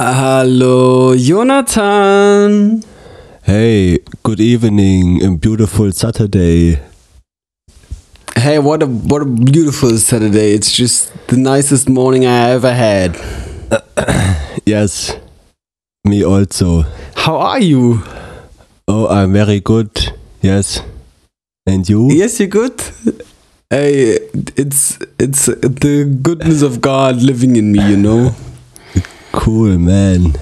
Hallo Jonathan. Hey, good evening, a beautiful Saturday. Hey, what a what a beautiful Saturday. It's just the nicest morning I ever had. Yes, me also. How are you? Oh, I'm very good. Yes. And you? Yes, you're good. Hey, it's it's the goodness of God living in me, you know. Cool, man.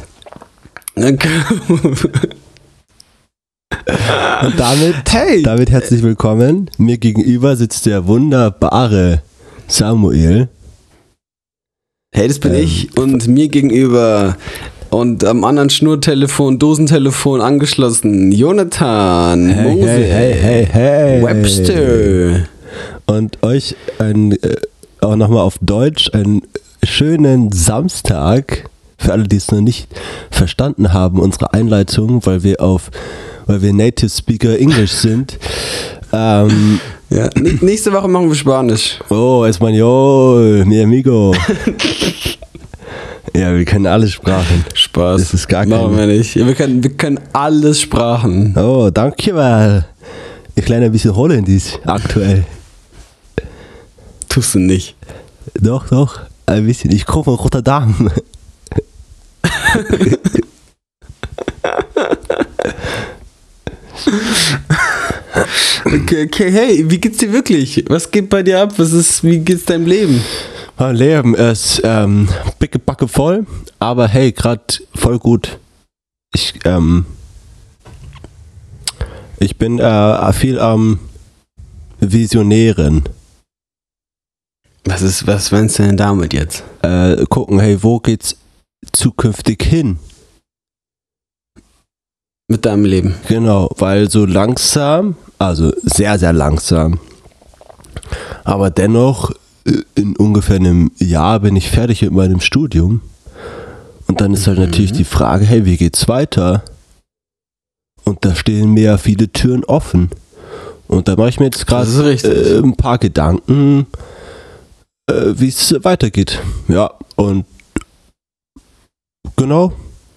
Und damit, Hey. damit herzlich willkommen. Mir gegenüber sitzt der wunderbare Samuel. Hey, das bin Ähm, ich und mir gegenüber und am anderen Schnurtelefon, Dosentelefon angeschlossen, Jonathan Hey, Mose hey, hey, hey, hey. Webster. Und euch ein, äh, auch nochmal auf Deutsch einen schönen Samstag. Für alle, die es noch nicht verstanden haben, unsere Einleitung, weil wir auf, weil wir Native Speaker English sind. Ähm, Ja, nächste Woche machen wir Spanisch. oh, Espanol, mi amigo. ja, wir können alle Sprachen. Spaß. Das ist gar Machen kein- wir nicht. Wir, können, wir können alles Sprachen. Oh, danke mal. Ich lerne ein bisschen Holländisch aktuell. Tust du nicht. Doch, doch, ein bisschen. Ich komme von Rotterdam. Okay, okay, hey, wie geht's dir wirklich? Was geht bei dir ab? Was ist, wie geht's deinem Leben? Mein Leben ist ähm, bicke Backe voll, aber hey, gerade voll gut. Ich, ähm, ich bin äh, viel am Visionären. Was ist, was meinst du denn damit jetzt? Äh, gucken, hey, wo geht's zukünftig hin? Mit deinem Leben? Genau, weil so langsam, also sehr, sehr langsam, aber dennoch äh, in ungefähr einem Jahr bin ich fertig mit meinem Studium. Und dann ist halt natürlich die Frage, hey, wie geht's weiter? Und da stehen mir ja viele Türen offen. Und da mache ich mir jetzt gerade äh, ein paar Gedanken, äh, wie es weitergeht. Ja, und genau.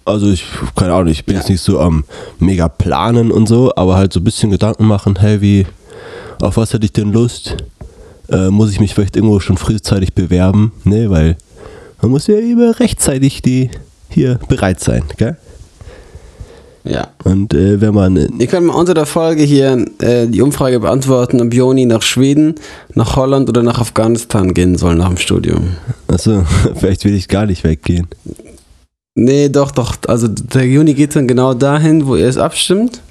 Also ich, keine Ahnung, ich bin Ja. jetzt nicht so am mega planen und so, aber halt so ein bisschen Gedanken machen, hey, wie, auf was hätte ich denn Lust? Äh, muss ich mich vielleicht irgendwo schon frühzeitig bewerben? Ne, weil man muss ja immer rechtzeitig die hier bereit sein, gell? Ja. Und äh, wenn man Ihr könnt mal unter der Folge hier äh, die Umfrage beantworten, ob Joni nach Schweden, nach Holland oder nach Afghanistan gehen soll nach dem Studium. also vielleicht will ich gar nicht weggehen. Nee, doch, doch. Also der Juni geht dann genau dahin, wo ihr es abstimmt.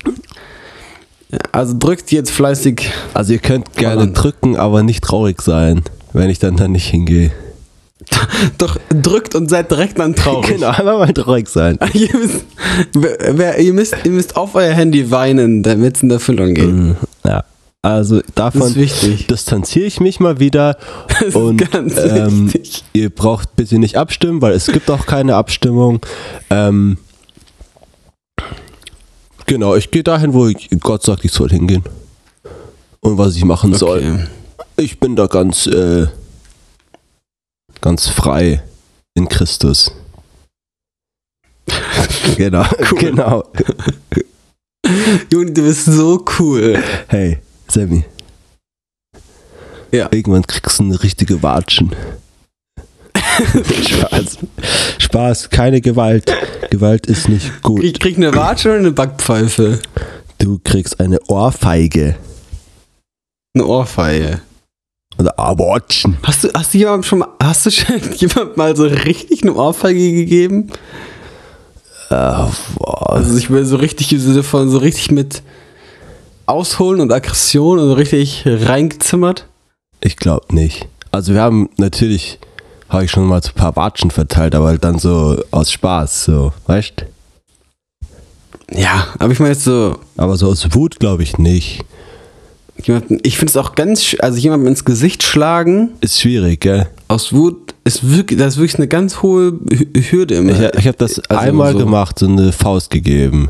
Also drückt jetzt fleißig. Also ihr könnt gerne Holland. drücken, aber nicht traurig sein, wenn ich dann da nicht hingehe. Doch drückt und seid direkt dann traurig. Genau, einfach mal traurig sein. ihr, müsst, wer, ihr, müsst, ihr müsst auf euer Handy weinen, damit es in Erfüllung geht. Mhm. Ja, also davon distanziere ich mich mal wieder. Das ist Und ganz ähm, ihr braucht bitte nicht abstimmen, weil es gibt auch keine Abstimmung. Ähm, genau, ich gehe dahin, wo ich, Gott sagt, ich soll hingehen. Und was ich machen soll. Okay. Ich bin da ganz, äh, ganz frei in Christus. genau, Cool. genau. Juni, du bist so cool. Hey, Sammy. Ja. Irgendwann kriegst du eine richtige Watschen. Spaß. Spaß, keine Gewalt. Gewalt ist nicht gut. Ich krieg eine Watsche oder eine Backpfeife? Du kriegst eine Ohrfeige. Eine Ohrfeige. Oder Abortschen. Hast du, hast du jemandem schon mal, hast du schon jemand mal so richtig eine Ohrfeige gegeben? Äh. Also ich will so richtig im Sinne von so richtig mit Ausholen und Aggression und richtig reingezimmert. Ich glaube nicht. Also wir haben natürlich, habe ich schon mal so ein paar Watschen verteilt, aber halt dann so aus Spaß, so, weißt? Ja, aber ich meine jetzt so, Aber so aus Wut glaube ich nicht. jemanden, ich finde es auch ganz, also jemandem ins Gesicht schlagen Ist schwierig, gell? aus Wut ist wirklich, das ist wirklich eine ganz hohe Hü- Hürde immer. Ich, ich habe das Also einmal so gemacht, so eine Faust gegeben.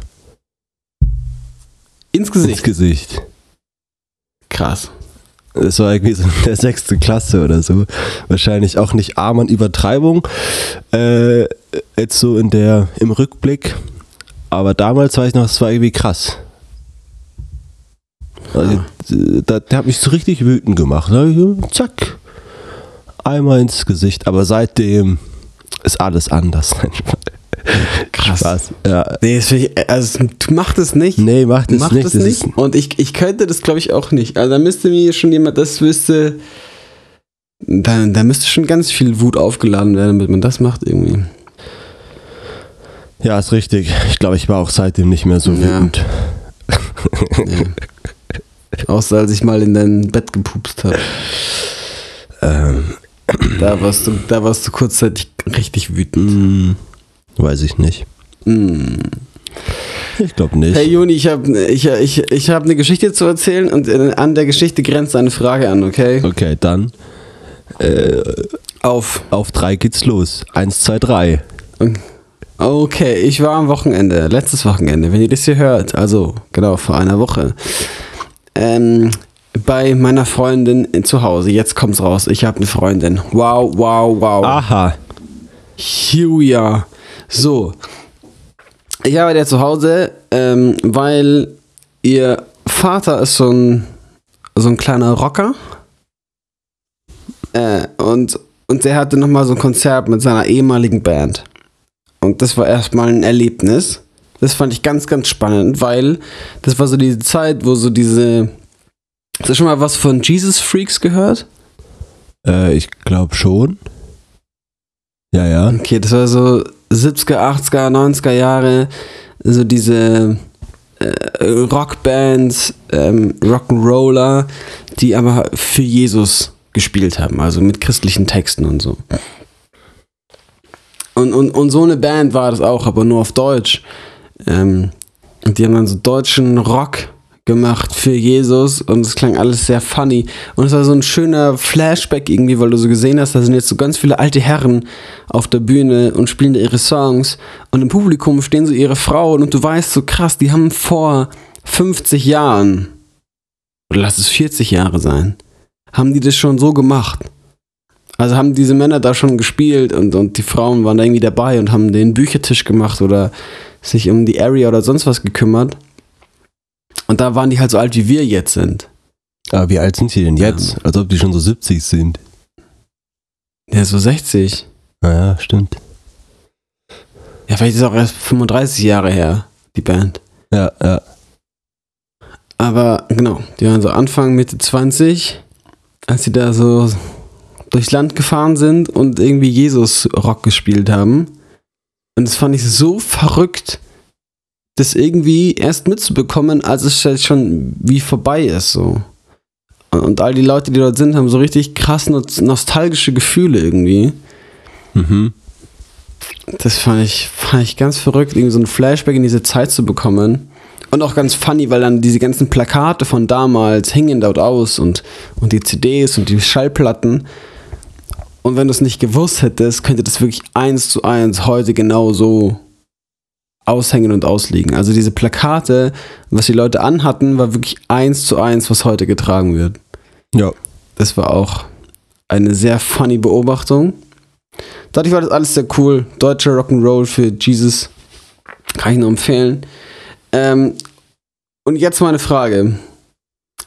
Ins Ins Gesicht. Gesicht. Krass. Das war irgendwie so in der sechsten Klasse oder so. Wahrscheinlich auch nicht arm an Übertreibung. Äh, jetzt so in der, im Rückblick. Aber damals weiß ich noch, es war irgendwie krass. Also, da, der hat mich so richtig wütend gemacht. Zack. Einmal ins Gesicht. Aber seitdem ist alles anders. Krass. Spaß. Ja. Nee, ich, also mach das nicht. Nee, macht es Macht nicht. Das nicht. Und ich, ich könnte das, glaube ich, auch nicht. Also da müsste mir schon jemand das wüsste. Da, da müsste schon ganz viel Wut aufgeladen werden, damit man das macht irgendwie. Ja, ist richtig. Ich glaube, ich war auch seitdem nicht mehr so wütend. Ja. Außer als ich mal in dein Bett gepupst habe. Ähm, Da warst du, da warst du kurzzeitig richtig wütend. hm, weiß ich nicht. Mm. Ich glaube nicht. Hey Juni, ich habe ich, ich, ich hab eine Geschichte zu erzählen und äh, an der Geschichte grenzt eine Frage an, okay? Okay, dann Auf. auf drei geht's los. Eins, zwei, drei. Okay, ich war am Wochenende, letztes Wochenende, wenn ihr das hier hört, also genau vor einer Woche, ähm, bei meiner Freundin zu Hause. Jetzt kommt's raus, ich habe eine Freundin. Wow, wow, wow. Aha. Julia. So. Ich habe der zu Hause, ähm, weil ihr Vater ist so ein, so ein kleiner Rocker. Äh, und, und der hatte nochmal so ein Konzert mit seiner ehemaligen Band. Und das war erstmal ein Erlebnis. Das fand ich ganz, ganz spannend, weil das war so diese Zeit, wo so diese. Hast du schon mal was von Jesus Freaks gehört? Äh, ich glaube schon. Ja, ja. Okay, das war so 70er, 80er, 90er Jahre, so diese äh, Rockbands, ähm, Rock'n'Roller, die aber für Jesus gespielt haben, also mit christlichen Texten und so. Und, und, und so eine Band war das auch, aber nur auf Deutsch. Ähm, die haben dann so deutschen Rock gemacht für Jesus und es klang alles sehr funny. Und es war so ein schöner Flashback irgendwie, weil du so gesehen hast, da sind jetzt so ganz viele alte Herren auf der Bühne und spielen da ihre Songs und im Publikum stehen so ihre Frauen und du weißt so krass, die haben vor 50 Jahren oder lass es 40 Jahre sein, haben die das schon so gemacht. Also haben diese Männer da schon gespielt und, und die Frauen waren da irgendwie dabei und haben den Büchertisch gemacht oder sich um die Area oder sonst was gekümmert. Und da waren die halt so alt, wie wir jetzt sind. Aber wie alt sind sie denn jetzt? Als ob die schon so 70 sind. Ja, so 60. Naja, stimmt. Ja, vielleicht ist es auch erst 35 Jahre her, die Band. Ja, ja. Aber genau, die waren so Anfang, Mitte 20, als sie da so durchs Land gefahren sind und irgendwie Jesus-Rock gespielt haben. Und das fand ich so verrückt, das irgendwie erst mitzubekommen, als es halt schon wie vorbei ist. So. Und, und all die Leute, die dort sind, haben so richtig krass no- nostalgische Gefühle irgendwie. Mhm. Das fand ich, fand ich ganz verrückt, irgendwie so ein Flashback in diese Zeit zu bekommen. Und auch ganz funny, weil dann diese ganzen Plakate von damals hingen dort aus und, und die CDs und die Schallplatten. Und wenn du es nicht gewusst hättest, könnte das wirklich eins zu eins heute genau so aushängen und ausliegen. Also diese Plakate, was die Leute anhatten, war wirklich eins zu eins, was heute getragen wird. Ja. Das war auch eine sehr funny Beobachtung. Dadurch war das alles sehr cool. Deutscher Rock'n'Roll für Jesus. Kann ich nur empfehlen. Ähm, und jetzt meine Frage.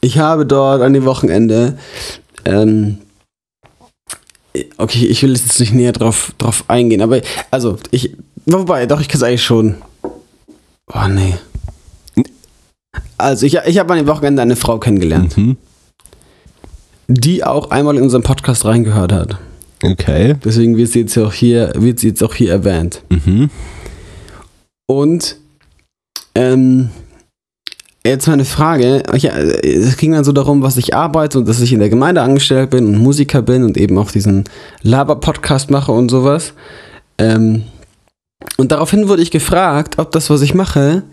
Ich habe dort an dem Wochenende. Ähm, okay, ich will jetzt nicht näher drauf, drauf eingehen, aber also, ich. Wobei, doch, ich kann es eigentlich schon. Oh, nee. Also, ich, ich habe an dem Wochenende eine Frau kennengelernt, Mhm. die auch einmal in unseren Podcast reingehört hat. Okay. Deswegen wird sie jetzt auch hier, wird sie jetzt auch hier erwähnt. Mhm. Und ähm, jetzt meine Frage, ja, es ging dann so darum, was ich arbeite und dass ich in der Gemeinde angestellt bin und Musiker bin und eben auch diesen Laber-Podcast mache und sowas. Ähm, und daraufhin wurde ich gefragt, ob das, was ich mache,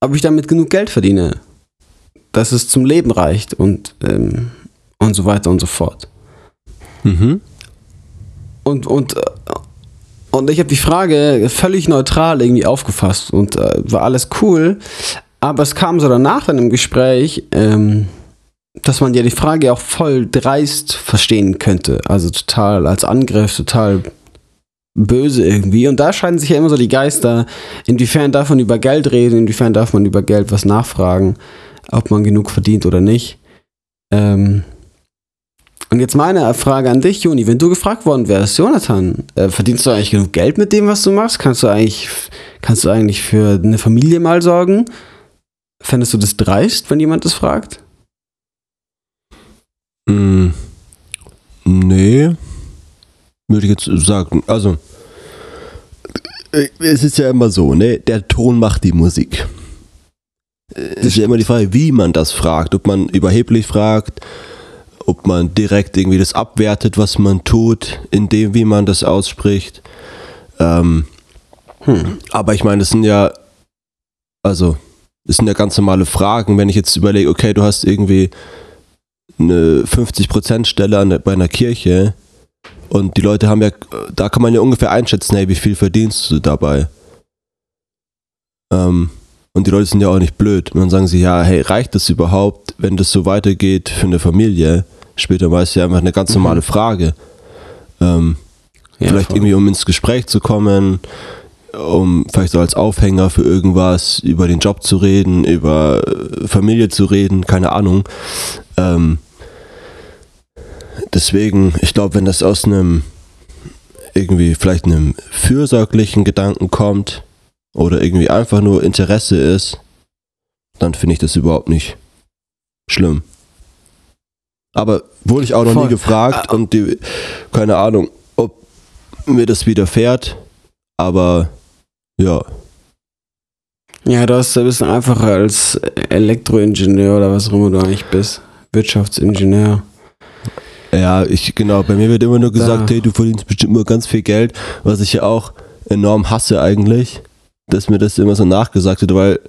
ob ich damit genug Geld verdiene, dass es zum Leben reicht und, ähm, und so weiter und so fort. Mhm. Und, und, und ich habe die Frage völlig neutral irgendwie aufgefasst und äh, war alles cool. Aber es kam so danach dann im Gespräch, ähm, dass man ja die Frage auch voll dreist verstehen könnte. Also total als Angriff, total böse irgendwie. Und da scheiden sich ja immer so die Geister. Inwiefern darf man über Geld reden, inwiefern darf man über Geld was nachfragen, ob man genug verdient oder nicht. Ähm und jetzt meine Frage an dich, Juni. Wenn du gefragt worden wärst, Jonathan, äh, verdienst du eigentlich genug Geld mit dem, was du machst? Kannst du eigentlich, kannst du eigentlich für eine Familie mal sorgen? Fändest du das dreist, wenn jemand das fragt? Mm, nee. Würde ich jetzt sagen. Also, äh, es ist ja immer so, ne? Der Ton macht die Musik. Es ist ja immer die Frage, wie man das fragt. Ob man überheblich fragt, ob man direkt irgendwie das abwertet, was man tut, in dem, wie man das ausspricht. Ähm, hm. Aber ich meine, das sind ja, also, das sind ja ganz normale Fragen. Wenn ich jetzt überlege, okay, du hast irgendwie eine 50%-Stelle bei einer Kirche und die Leute haben ja, da kann man ja ungefähr einschätzen, hey, wie viel verdienst du dabei? Ähm, und die Leute sind ja auch nicht blöd. Und dann sagen sie, ja, hey, reicht das überhaupt, wenn das so weitergeht für eine Familie? Später war es ja einfach eine ganz mhm. normale Frage. Ähm, ja, vielleicht voll. irgendwie, um ins Gespräch zu kommen, um vielleicht so als Aufhänger für irgendwas, über den Job zu reden, über Familie zu reden, keine Ahnung. Ähm, deswegen, ich glaube, wenn das aus einem irgendwie vielleicht einem fürsorglichen Gedanken kommt oder irgendwie einfach nur Interesse ist, dann finde ich das überhaupt nicht schlimm. Aber wurde ich auch noch Voll. nie gefragt ah, und die, keine Ahnung, ob mir das widerfährt, aber ja. Ja, du hast ein bisschen einfacher als Elektroingenieur oder was auch immer du eigentlich bist. Wirtschaftsingenieur. Ja, ich, genau, bei mir wird immer nur gesagt, da. hey, du verdienst bestimmt nur ganz viel Geld, was ich ja auch enorm hasse eigentlich, dass mir das immer so nachgesagt wird, weil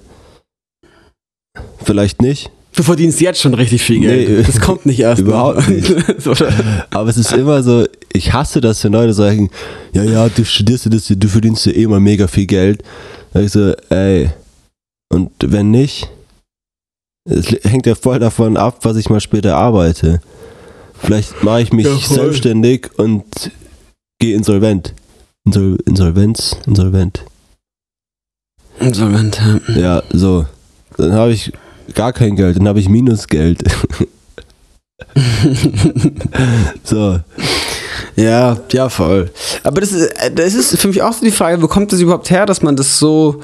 vielleicht nicht, Du verdienst jetzt schon richtig viel Geld. Nee, das kommt nicht erst. Überhaupt nicht. Aber es ist immer so, ich hasse das, wenn Leute sagen, ja, ja, du studierst das, du verdienst ja eh mal mega viel Geld. Da ich so, ey, und wenn nicht, es hängt ja voll davon ab, was ich mal später arbeite. Vielleicht mache ich mich ja, selbstständig und gehe insolvent. Insol Insolvenz? Insolvent. Insolvent, ja. Ja, so. Dann habe ich gar kein Geld, dann habe ich Minusgeld. so. Ja, ja, voll. Aber das ist, das ist für mich auch so die Frage, wo kommt das überhaupt her, dass man das so,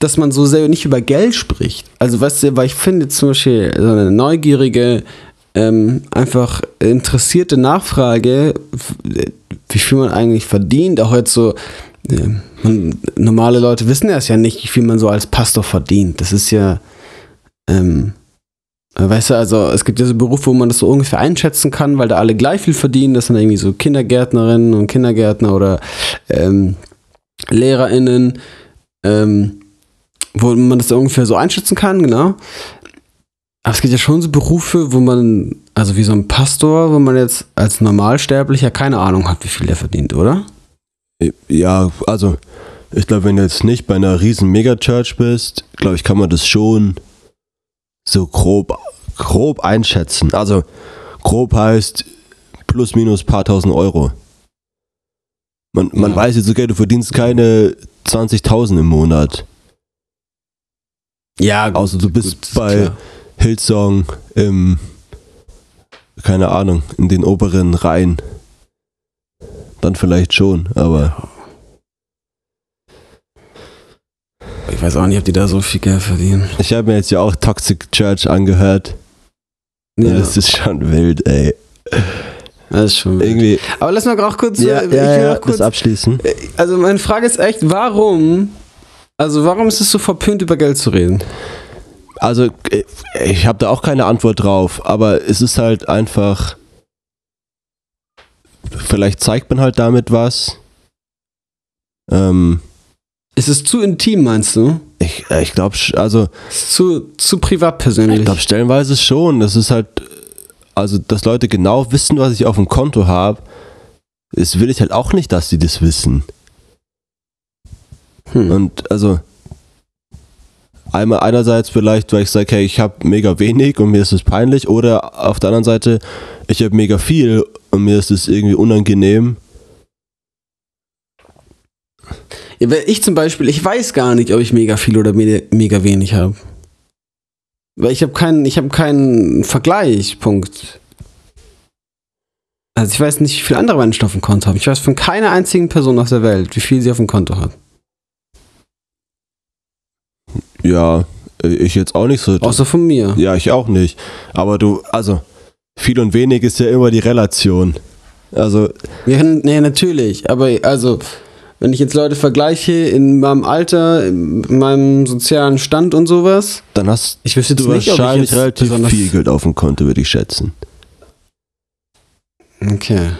dass man so sehr nicht über Geld spricht? Also, weißt du, weil ich finde zum Beispiel so eine neugierige, ähm, einfach interessierte Nachfrage, wie viel man eigentlich verdient, auch jetzt so, man, normale Leute wissen das ja nicht, wie viel man so als Pastor verdient. Das ist ja, ähm, weißt du, also es gibt ja so Berufe, wo man das so ungefähr einschätzen kann, weil da alle gleich viel verdienen. Das sind irgendwie so Kindergärtnerinnen und Kindergärtner oder ähm, LehrerInnen, ähm, wo man das ungefähr so einschätzen kann, genau. Aber es gibt ja schon so Berufe, wo man, also wie so ein Pastor, wo man jetzt als Normalsterblicher keine Ahnung hat, wie viel der verdient, oder? Ja, also ich glaube, wenn du jetzt nicht bei einer riesen Megachurch bist, glaube ich, kann man das schon so grob, grob einschätzen. Also grob heißt plus minus paar tausend Euro. Man, man ja. weiß jetzt, okay, du verdienst keine 20.000 im Monat. Ja, außer du bist gut, bei klar. Hillsong im, keine Ahnung, in den oberen Reihen. Dann vielleicht schon, aber. Ich weiß auch nicht, ob die da so viel Geld verdienen. Ich habe mir jetzt ja auch Toxic Church angehört. Ja. Das ist schon wild, ey. Das ist schon irgendwie. Aber lass mal auch kurz, ja, äh, ja, ja, kurz abschließen. Äh, also meine Frage ist echt, warum? Also warum ist es so verpönt, über Geld zu reden? Also äh, ich habe da auch keine Antwort drauf, aber es ist halt einfach. Vielleicht zeigt man halt damit was. Ähm, ist es zu intim, meinst du? Ich, äh, ich glaube, also. Zu, zu privat persönlich. Ich glaube, stellenweise schon. Das ist halt. Also, dass Leute genau wissen, was ich auf dem Konto habe, das will ich halt auch nicht, dass sie das wissen. Hm. Und also. Einmal einerseits vielleicht, weil ich sage, hey, ich habe mega wenig und mir ist es peinlich, oder auf der anderen Seite, ich habe mega viel und mir ist es irgendwie unangenehm Ja, ich zum Beispiel, ich weiß gar nicht, ob ich mega viel oder me- mega wenig habe. Weil ich habe keinen, ich habe keinen Vergleichspunkt. Also ich weiß nicht, wie viele andere Menschen auf dem Konto haben. Ich weiß von keiner einzigen Person auf der Welt, wie viel sie auf dem Konto hat. Ja, ich jetzt auch nicht so. Außer von mir. Ja, ich auch nicht. Aber du, also, viel und wenig ist ja immer die Relation. Also, Ja, nee, natürlich. Aber also, wenn ich jetzt Leute vergleiche in meinem Alter, in meinem sozialen Stand und sowas, dann hast ich wüsste du nicht, wahrscheinlich relativ viel Geld auf dem Konto, würde ich schätzen. Okay.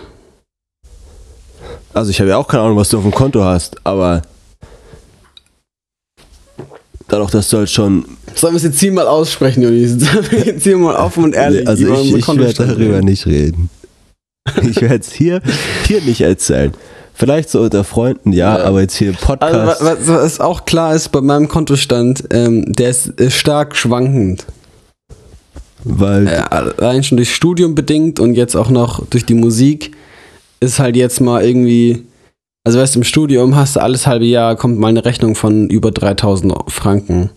Also, ich habe ja auch keine Ahnung, was du auf dem Konto hast, aber dadurch, dass du halt schon. Sollen wir es jetzt hier mal aussprechen, Jonis? Sollen wir jetzt hier mal offen und ehrlich also, über ich, ich werde darüber nicht reden. Ich werde es hier, hier nicht erzählen. Vielleicht so unter Freunden, ja, Ja. aber jetzt hier im Podcast. Also, wa- was, was auch klar ist bei meinem Kontostand, ähm, der ist äh, stark schwankend. weil Äh, allein schon durch Studium bedingt und jetzt auch noch durch die Musik ist halt jetzt mal irgendwie. Also, weißt du, im Studium hast du alles halbe Jahr, kommt mal eine Rechnung von über 3000 Franken.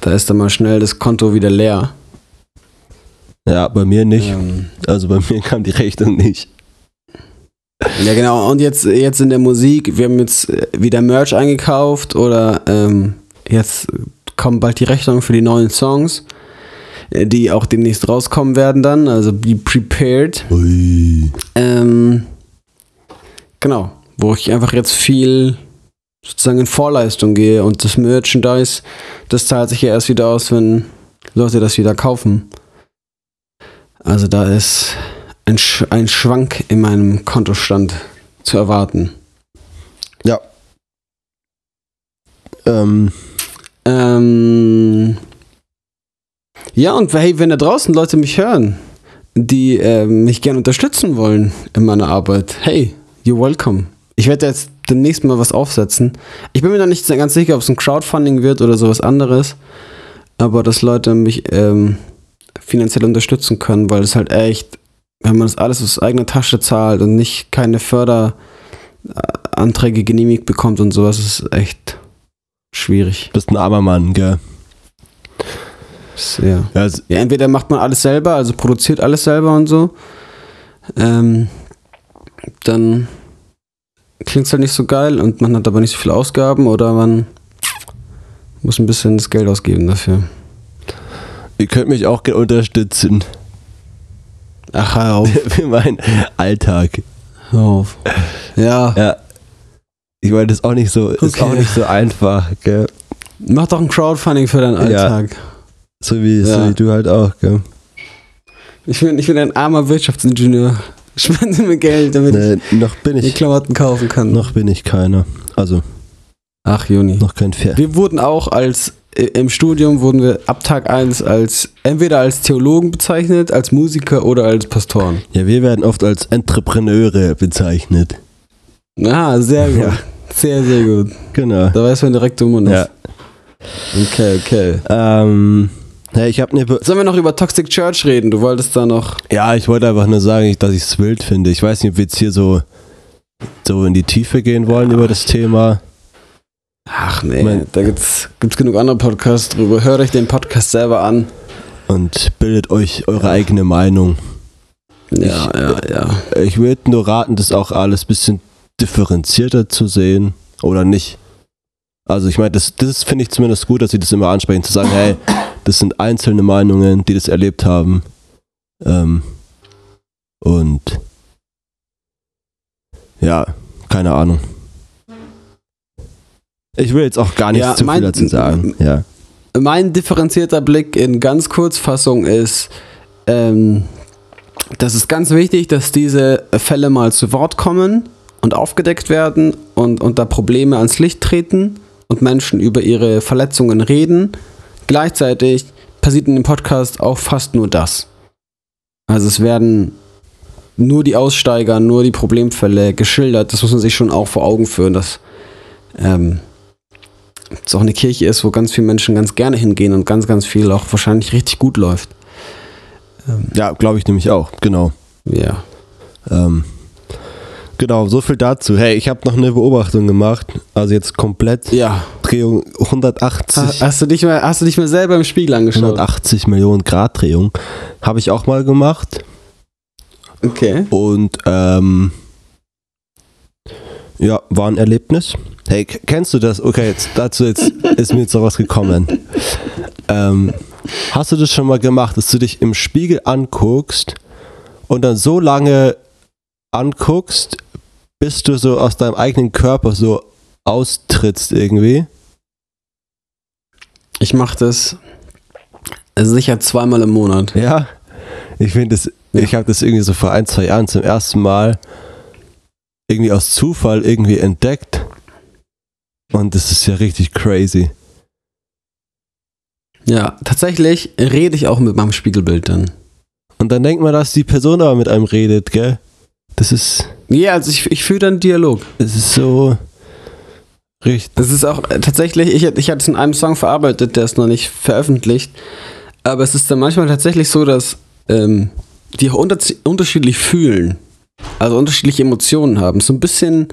Da ist dann mal schnell das Konto wieder leer. ja, bei mir nicht. Ähm, Also bei mir kam die Rechnung nicht. Ja, genau. Und jetzt, jetzt in der Musik, wir haben jetzt äh, wieder Merch eingekauft oder ähm, jetzt kommen bald die Rechnungen für die neuen Songs, äh, die auch demnächst rauskommen werden dann. Also be prepared. Ui. Ähm, genau. Wo ich einfach jetzt viel sozusagen in Vorleistung gehe und das Merchandise, das zahlt sich ja erst wieder aus, wenn Leute das wieder kaufen. Also da ist ein, Sch ein Schwank in meinem Kontostand zu erwarten. Ja. Ähm, Ähm, ja, und hey, wenn da draußen Leute mich hören, die ähm, mich gerne unterstützen wollen in meiner Arbeit, hey, you're welcome. Ich werde jetzt demnächst mal was aufsetzen. Ich bin mir noch nicht ganz sicher, ob es ein Crowdfunding wird oder sowas anderes, aber dass Leute mich ähm, finanziell unterstützen können, weil es halt echt, wenn man das alles aus eigener Tasche zahlt und nicht keine Förderanträge genehmigt bekommt und sowas, ist echt schwierig. bist ein armer Mann, gell? Sehr. Ja, Ja, entweder macht man alles selber, also produziert alles selber und so. Ähm, dann klingt es halt nicht so geil und man hat aber nicht so viele Ausgaben oder man muss ein bisschen das Geld ausgeben dafür. ihr könnt mich auch gerne unterstützen Ach, hör auf. für meinen Alltag. Hör auf. Ja, Ja. Ich meine, das ist auch nicht so, ist Okay. auch nicht so einfach, gell? mach doch ein Crowdfunding für deinen Ja. Alltag. So wie, so Ja. wie du halt auch, gell? Ich, bin, ich bin ein armer Wirtschaftsingenieur. Spende mir Geld, damit Nee, noch bin ich die ich, Klamotten kaufen kann. noch bin ich keiner. Also, Ach, Juni. noch kein Fair. Wir wurden auch als im Studium wurden wir ab Tag 1 als entweder als Theologen bezeichnet, als Musiker oder als Pastoren. Ja, wir werden oft als Entrepreneure bezeichnet. Ah, sehr gut. Ja. Sehr, sehr gut. Genau. Da weiß man direkt, wo man Ja. ist. Okay, okay. Ähm, ja, ich habe eine. Be Sollen wir noch über Toxic Church reden? Du wolltest da noch. ja, ich wollte einfach nur sagen, dass ich es wild finde. Ich weiß nicht, ob wir jetzt hier so, so in die Tiefe gehen wollen über das Thema. Ach nee, Mein- da gibt's, gibt's genug andere Podcasts drüber. Hört euch den Podcast selber an. Und bildet euch eure eigene Meinung. Ja, Ich- ja, ja. Ich würde nur raten, das auch alles ein bisschen differenzierter zu sehen. Oder nicht. Also ich meine, das, das finde ich zumindest gut, dass sie das immer ansprechen, zu sagen, hey, das sind einzelne Meinungen, die das erlebt haben. Ähm, und ja, keine Ahnung. Ich will jetzt auch gar nicht Ja, zu mein- viel dazu sagen. Ja. Mein differenzierter Blick in ganz Kurzfassung ist, ähm, das ist ganz wichtig, dass diese Fälle mal zu Wort kommen und aufgedeckt werden und, und da Probleme ans Licht treten und Menschen über ihre Verletzungen reden. Gleichzeitig passiert in dem Podcast auch fast nur das. Also es werden nur die Aussteiger, nur die Problemfälle geschildert. Das muss man sich schon auch vor Augen führen, dass ähm, es auch eine Kirche ist, wo ganz viele Menschen ganz gerne hingehen und ganz, ganz viel auch wahrscheinlich richtig gut läuft. Ja, glaube ich nämlich auch, genau. Ja. Ähm, Genau, so viel dazu. Hey, ich habe noch eine Beobachtung gemacht. Also jetzt komplett Ja. Drehung 180, Hast du dich mal, hast du dich mal selber im Spiegel angeschaut? 180 Millionen Grad Drehung. Habe ich auch mal gemacht. Okay. Und ähm, ja, war ein Erlebnis. Hey, kennst du das? Okay, jetzt, dazu jetzt ist mir jetzt noch was gekommen. Ähm, hast du das schon mal gemacht, dass du dich im Spiegel anguckst und dann so lange anguckst, bis du so aus deinem eigenen Körper so austrittst irgendwie? Ich mache das sicher zweimal im Monat. Ja, ich finde das, ich habe das irgendwie so vor ein, zwei Jahren zum ersten Mal irgendwie aus Zufall irgendwie entdeckt. Und das ist ja richtig crazy. Ja, tatsächlich rede ich auch mit meinem Spiegelbild dann. Und dann denkt man, dass die Person aber mit einem redet, gell? Das ist, Ja, also ich, ich fühle dann Dialog. das ist so richtig. Das ist auch äh, tatsächlich, ich, ich hatte es in einem Song verarbeitet, der ist noch nicht veröffentlicht. Aber es ist dann manchmal tatsächlich so, dass ähm, die auch unter, unterschiedlich fühlen. Also unterschiedliche Emotionen haben. So ein bisschen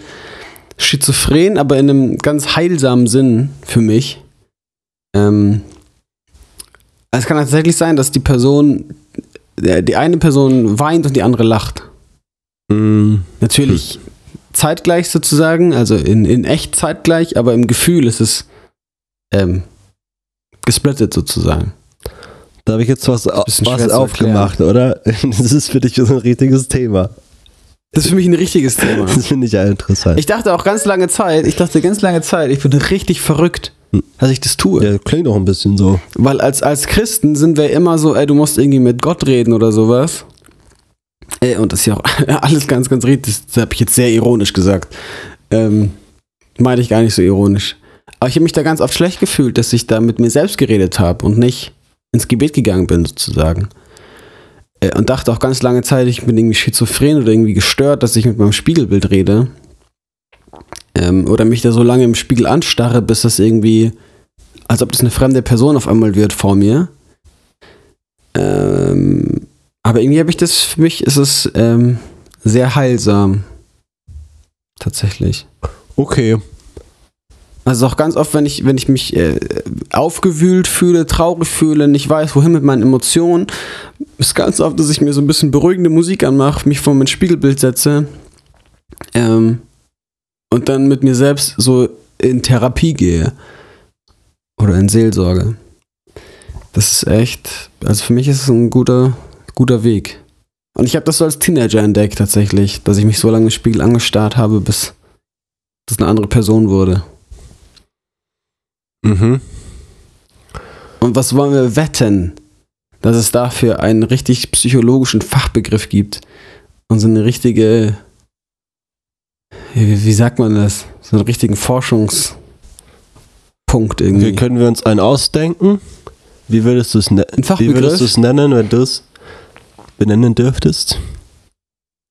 schizophren, aber in einem ganz heilsamen Sinn für mich. Ähm, es kann tatsächlich sein, dass die Person, die eine Person weint und die andere lacht. Mm, Natürlich zeitgleich sozusagen, also in, in echt zeitgleich, aber im Gefühl ist es ähm, gesplittet sozusagen. da habe ich jetzt was, was aufgemacht, oder? Das ist für dich so ein richtiges Thema. Das ist für mich ein richtiges Thema. Das finde ich ja interessant. Ich dachte auch ganz lange Zeit, ich dachte ganz lange Zeit, ich bin richtig verrückt, dass ich das tue. ja, klingt auch ein bisschen so. Weil als, als Christen sind wir immer so, ey, du musst irgendwie mit Gott reden oder sowas. Ey, und das ist ja auch alles ganz, ganz richtig. Das habe ich jetzt sehr ironisch gesagt. Ähm, meine ich gar nicht so ironisch. Aber ich habe mich da ganz oft schlecht gefühlt, dass ich da mit mir selbst geredet habe und nicht ins Gebet gegangen bin, sozusagen. Äh, und dachte auch ganz lange Zeit, ich bin irgendwie schizophren oder irgendwie gestört, dass ich mit meinem Spiegelbild rede. Ähm, oder mich da so lange im Spiegel anstarre, bis das irgendwie als ob das eine fremde Person auf einmal wird vor mir. Ähm, aber irgendwie habe ich das, für mich ist es ähm, sehr heilsam. Tatsächlich. Okay. Also auch ganz oft, wenn ich, wenn ich mich äh, aufgewühlt fühle, traurig fühle, nicht weiß, wohin mit meinen Emotionen, ist ganz oft, dass ich mir so ein bisschen beruhigende Musik anmache, mich vor mein Spiegelbild setze ähm, und dann mit mir selbst so in Therapie gehe. Oder in Seelsorge. Das ist echt, also für mich ist es ein guter, guter Weg. Und ich habe das so als Teenager entdeckt tatsächlich, dass ich mich so lange im Spiegel angestarrt habe, bis das eine andere Person wurde. Mhm. Und was wollen wir wetten, dass es dafür einen richtig psychologischen Fachbegriff gibt und so eine richtige, wie, wie sagt man das, so einen richtigen Forschungspunkt irgendwie. Okay, können wir uns einen ausdenken? Wie würdest du es ne Ein wie würdest du es nennen, wenn du es benennen dürftest?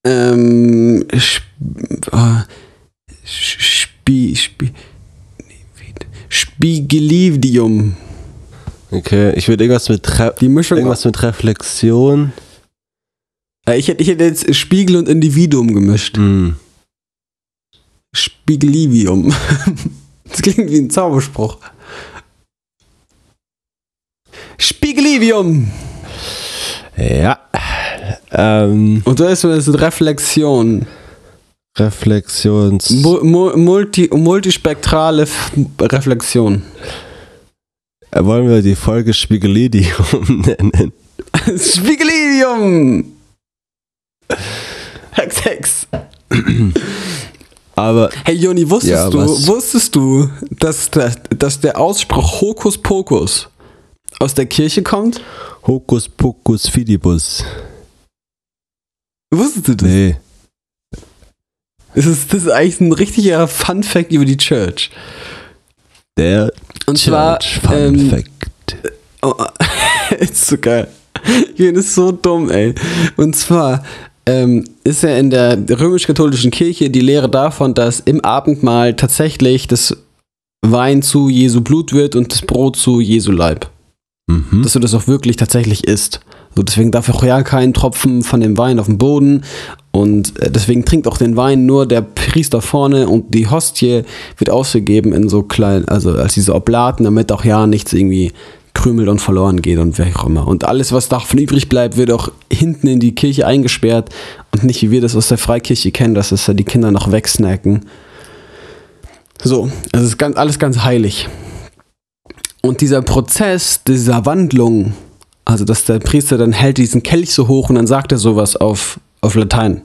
Ähm, sp ah, Spi, Spi, Spiegelidium. Okay, ich würde irgendwas mit Re Die Mischung. irgendwas mit Reflexion. Äh, ich, hätte, ich hätte jetzt Spiegel und Individuum gemischt. Hm. Spiegelivium. Das klingt wie ein Zauberspruch. Spiegelivium. Ja. Ähm, Und da ist so eine Reflexion. Reflexions. Mu mu multi multispektrale F Reflexion. Äh, Wollen wir die Folge Spiegelidium nennen? Spiegelivium. Hex, Hex. Aber Hey Joni, wusstest Ja, du, was? wusstest du, dass, dass, dass der Ausspruch Hokus Pokus aus der Kirche kommt? Hokus Pokus Fidibus. Wusstest du das? Nee. Das ist, das ist eigentlich ein richtiger Fun Fact über die Church. Der Und zwar, Church Fun ähm, Fact. oh, ist so geil. Finde es so dumm, ey. Und zwar ähm, ist ja in der römisch-katholischen Kirche die Lehre davon, dass im Abendmahl tatsächlich das Wein zu Jesu Blut wird und das Brot zu Jesu Leib. Mhm. dass du das auch wirklich tatsächlich isst. So, deswegen darf auch ja kein Tropfen von dem Wein auf dem Boden und äh, deswegen trinkt auch den Wein nur der Priester vorne und die Hostie wird ausgegeben in so kleinen, also als diese Oblaten, damit auch ja nichts irgendwie krümelt und verloren geht und wer auch immer. Und alles, was davon übrig bleibt, wird auch hinten in die Kirche eingesperrt und nicht wie wir das aus der Freikirche kennen, dass es da die Kinder noch wegsnacken. So, es ist ganz, alles ganz heilig. Und dieser Prozess dieser Wandlung, also dass der Priester dann hält diesen Kelch so hoch und dann sagt er sowas auf, auf Latein.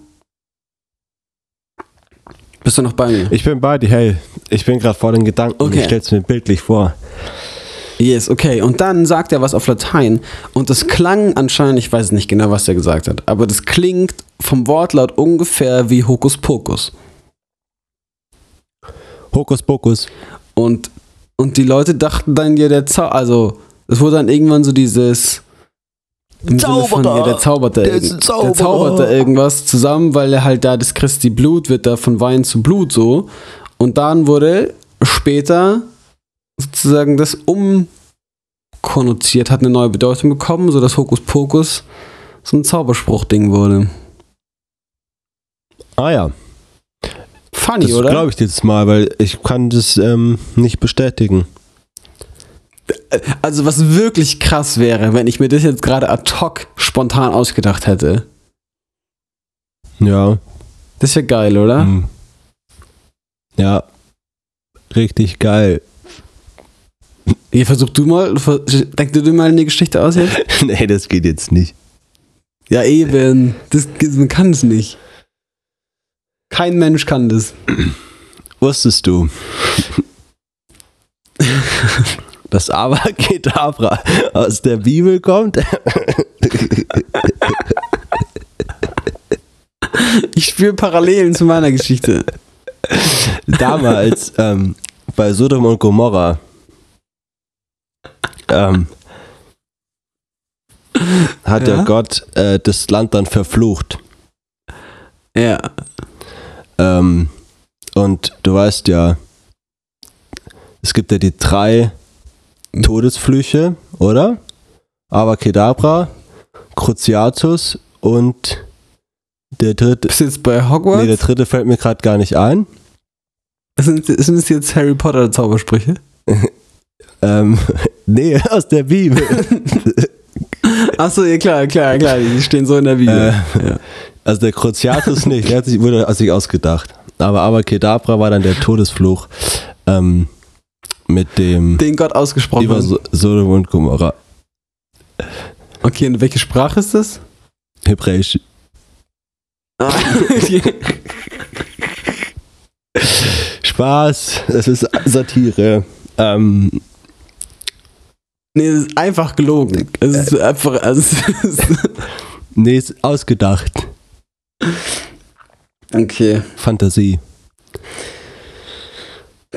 Bist du noch bei mir? Ich bin bei dir, hey. Ich bin gerade vor den Gedanken. Okay. Ich stell's mir bildlich vor. Yes, okay. Und dann sagt er was auf Latein und das klang anscheinend, ich weiß nicht genau, was er gesagt hat, aber das klingt vom Wortlaut ungefähr wie Hokuspokus. Hokus Pokus. Und, und die Leute dachten dann ja, der Zau also es wurde dann irgendwann so dieses im Sinne von, Zauberer. ja, der zaubert da, Der ist der Zauberer. zaubert da irgendwas zusammen, weil er halt da das Christi Blut wird da von Wein zu Blut so. Und dann wurde später sozusagen das umkonnotiert, hat eine neue Bedeutung bekommen, so dass Hokuspokus so ein Zauberspruch-Ding wurde. Ah ja. Funny, Das oder? glaube ich jetzt mal, weil ich kann das ähm, nicht bestätigen. Also was wirklich krass wäre, wenn ich mir das jetzt gerade ad hoc spontan ausgedacht hätte. Ja. Das wäre geil, oder? Hm. Ja. Richtig geil. Hier versuch du mal, denk du dir mal eine Geschichte aus jetzt? nee, das geht jetzt nicht. Ja, eben. Das, man kann es nicht. Kein Mensch kann das. Wusstest du, dass Abracadabra aus der Bibel kommt? Ich spüre Parallelen zu meiner Geschichte. Damals ähm, bei Sodom und Gomorra ähm, hat ja, Ja? Gott äh, das Land dann verflucht. Ja. Ähm, und du weißt ja, es gibt ja die drei Todesflüche, oder? Abracadabra, Cruciatus und der dritte. Bist du jetzt bei Hogwarts? Nee, der dritte fällt mir gerade gar nicht ein. sind, sind es jetzt Harry Potter Zaubersprüche? Ähm, nee, aus der Bibel. Achso, ja klar, klar, klar. Die stehen so in der Bibel. Äh, ja. Also der Cruciatus nicht, der hat sich, wurde sich ausgedacht. Aber Abracadabra war dann der Todesfluch ähm, mit dem Den Gott ausgesprochen. über so Sodom und Gomorra. Okay, und welche Sprache ist das? Hebräisch. Ah, okay. Spaß, es ist Satire. Ähm, nee, das ist einfach gelogen. Es ist einfach. Also, es ist nee, ist ausgedacht. okay. Fantasie.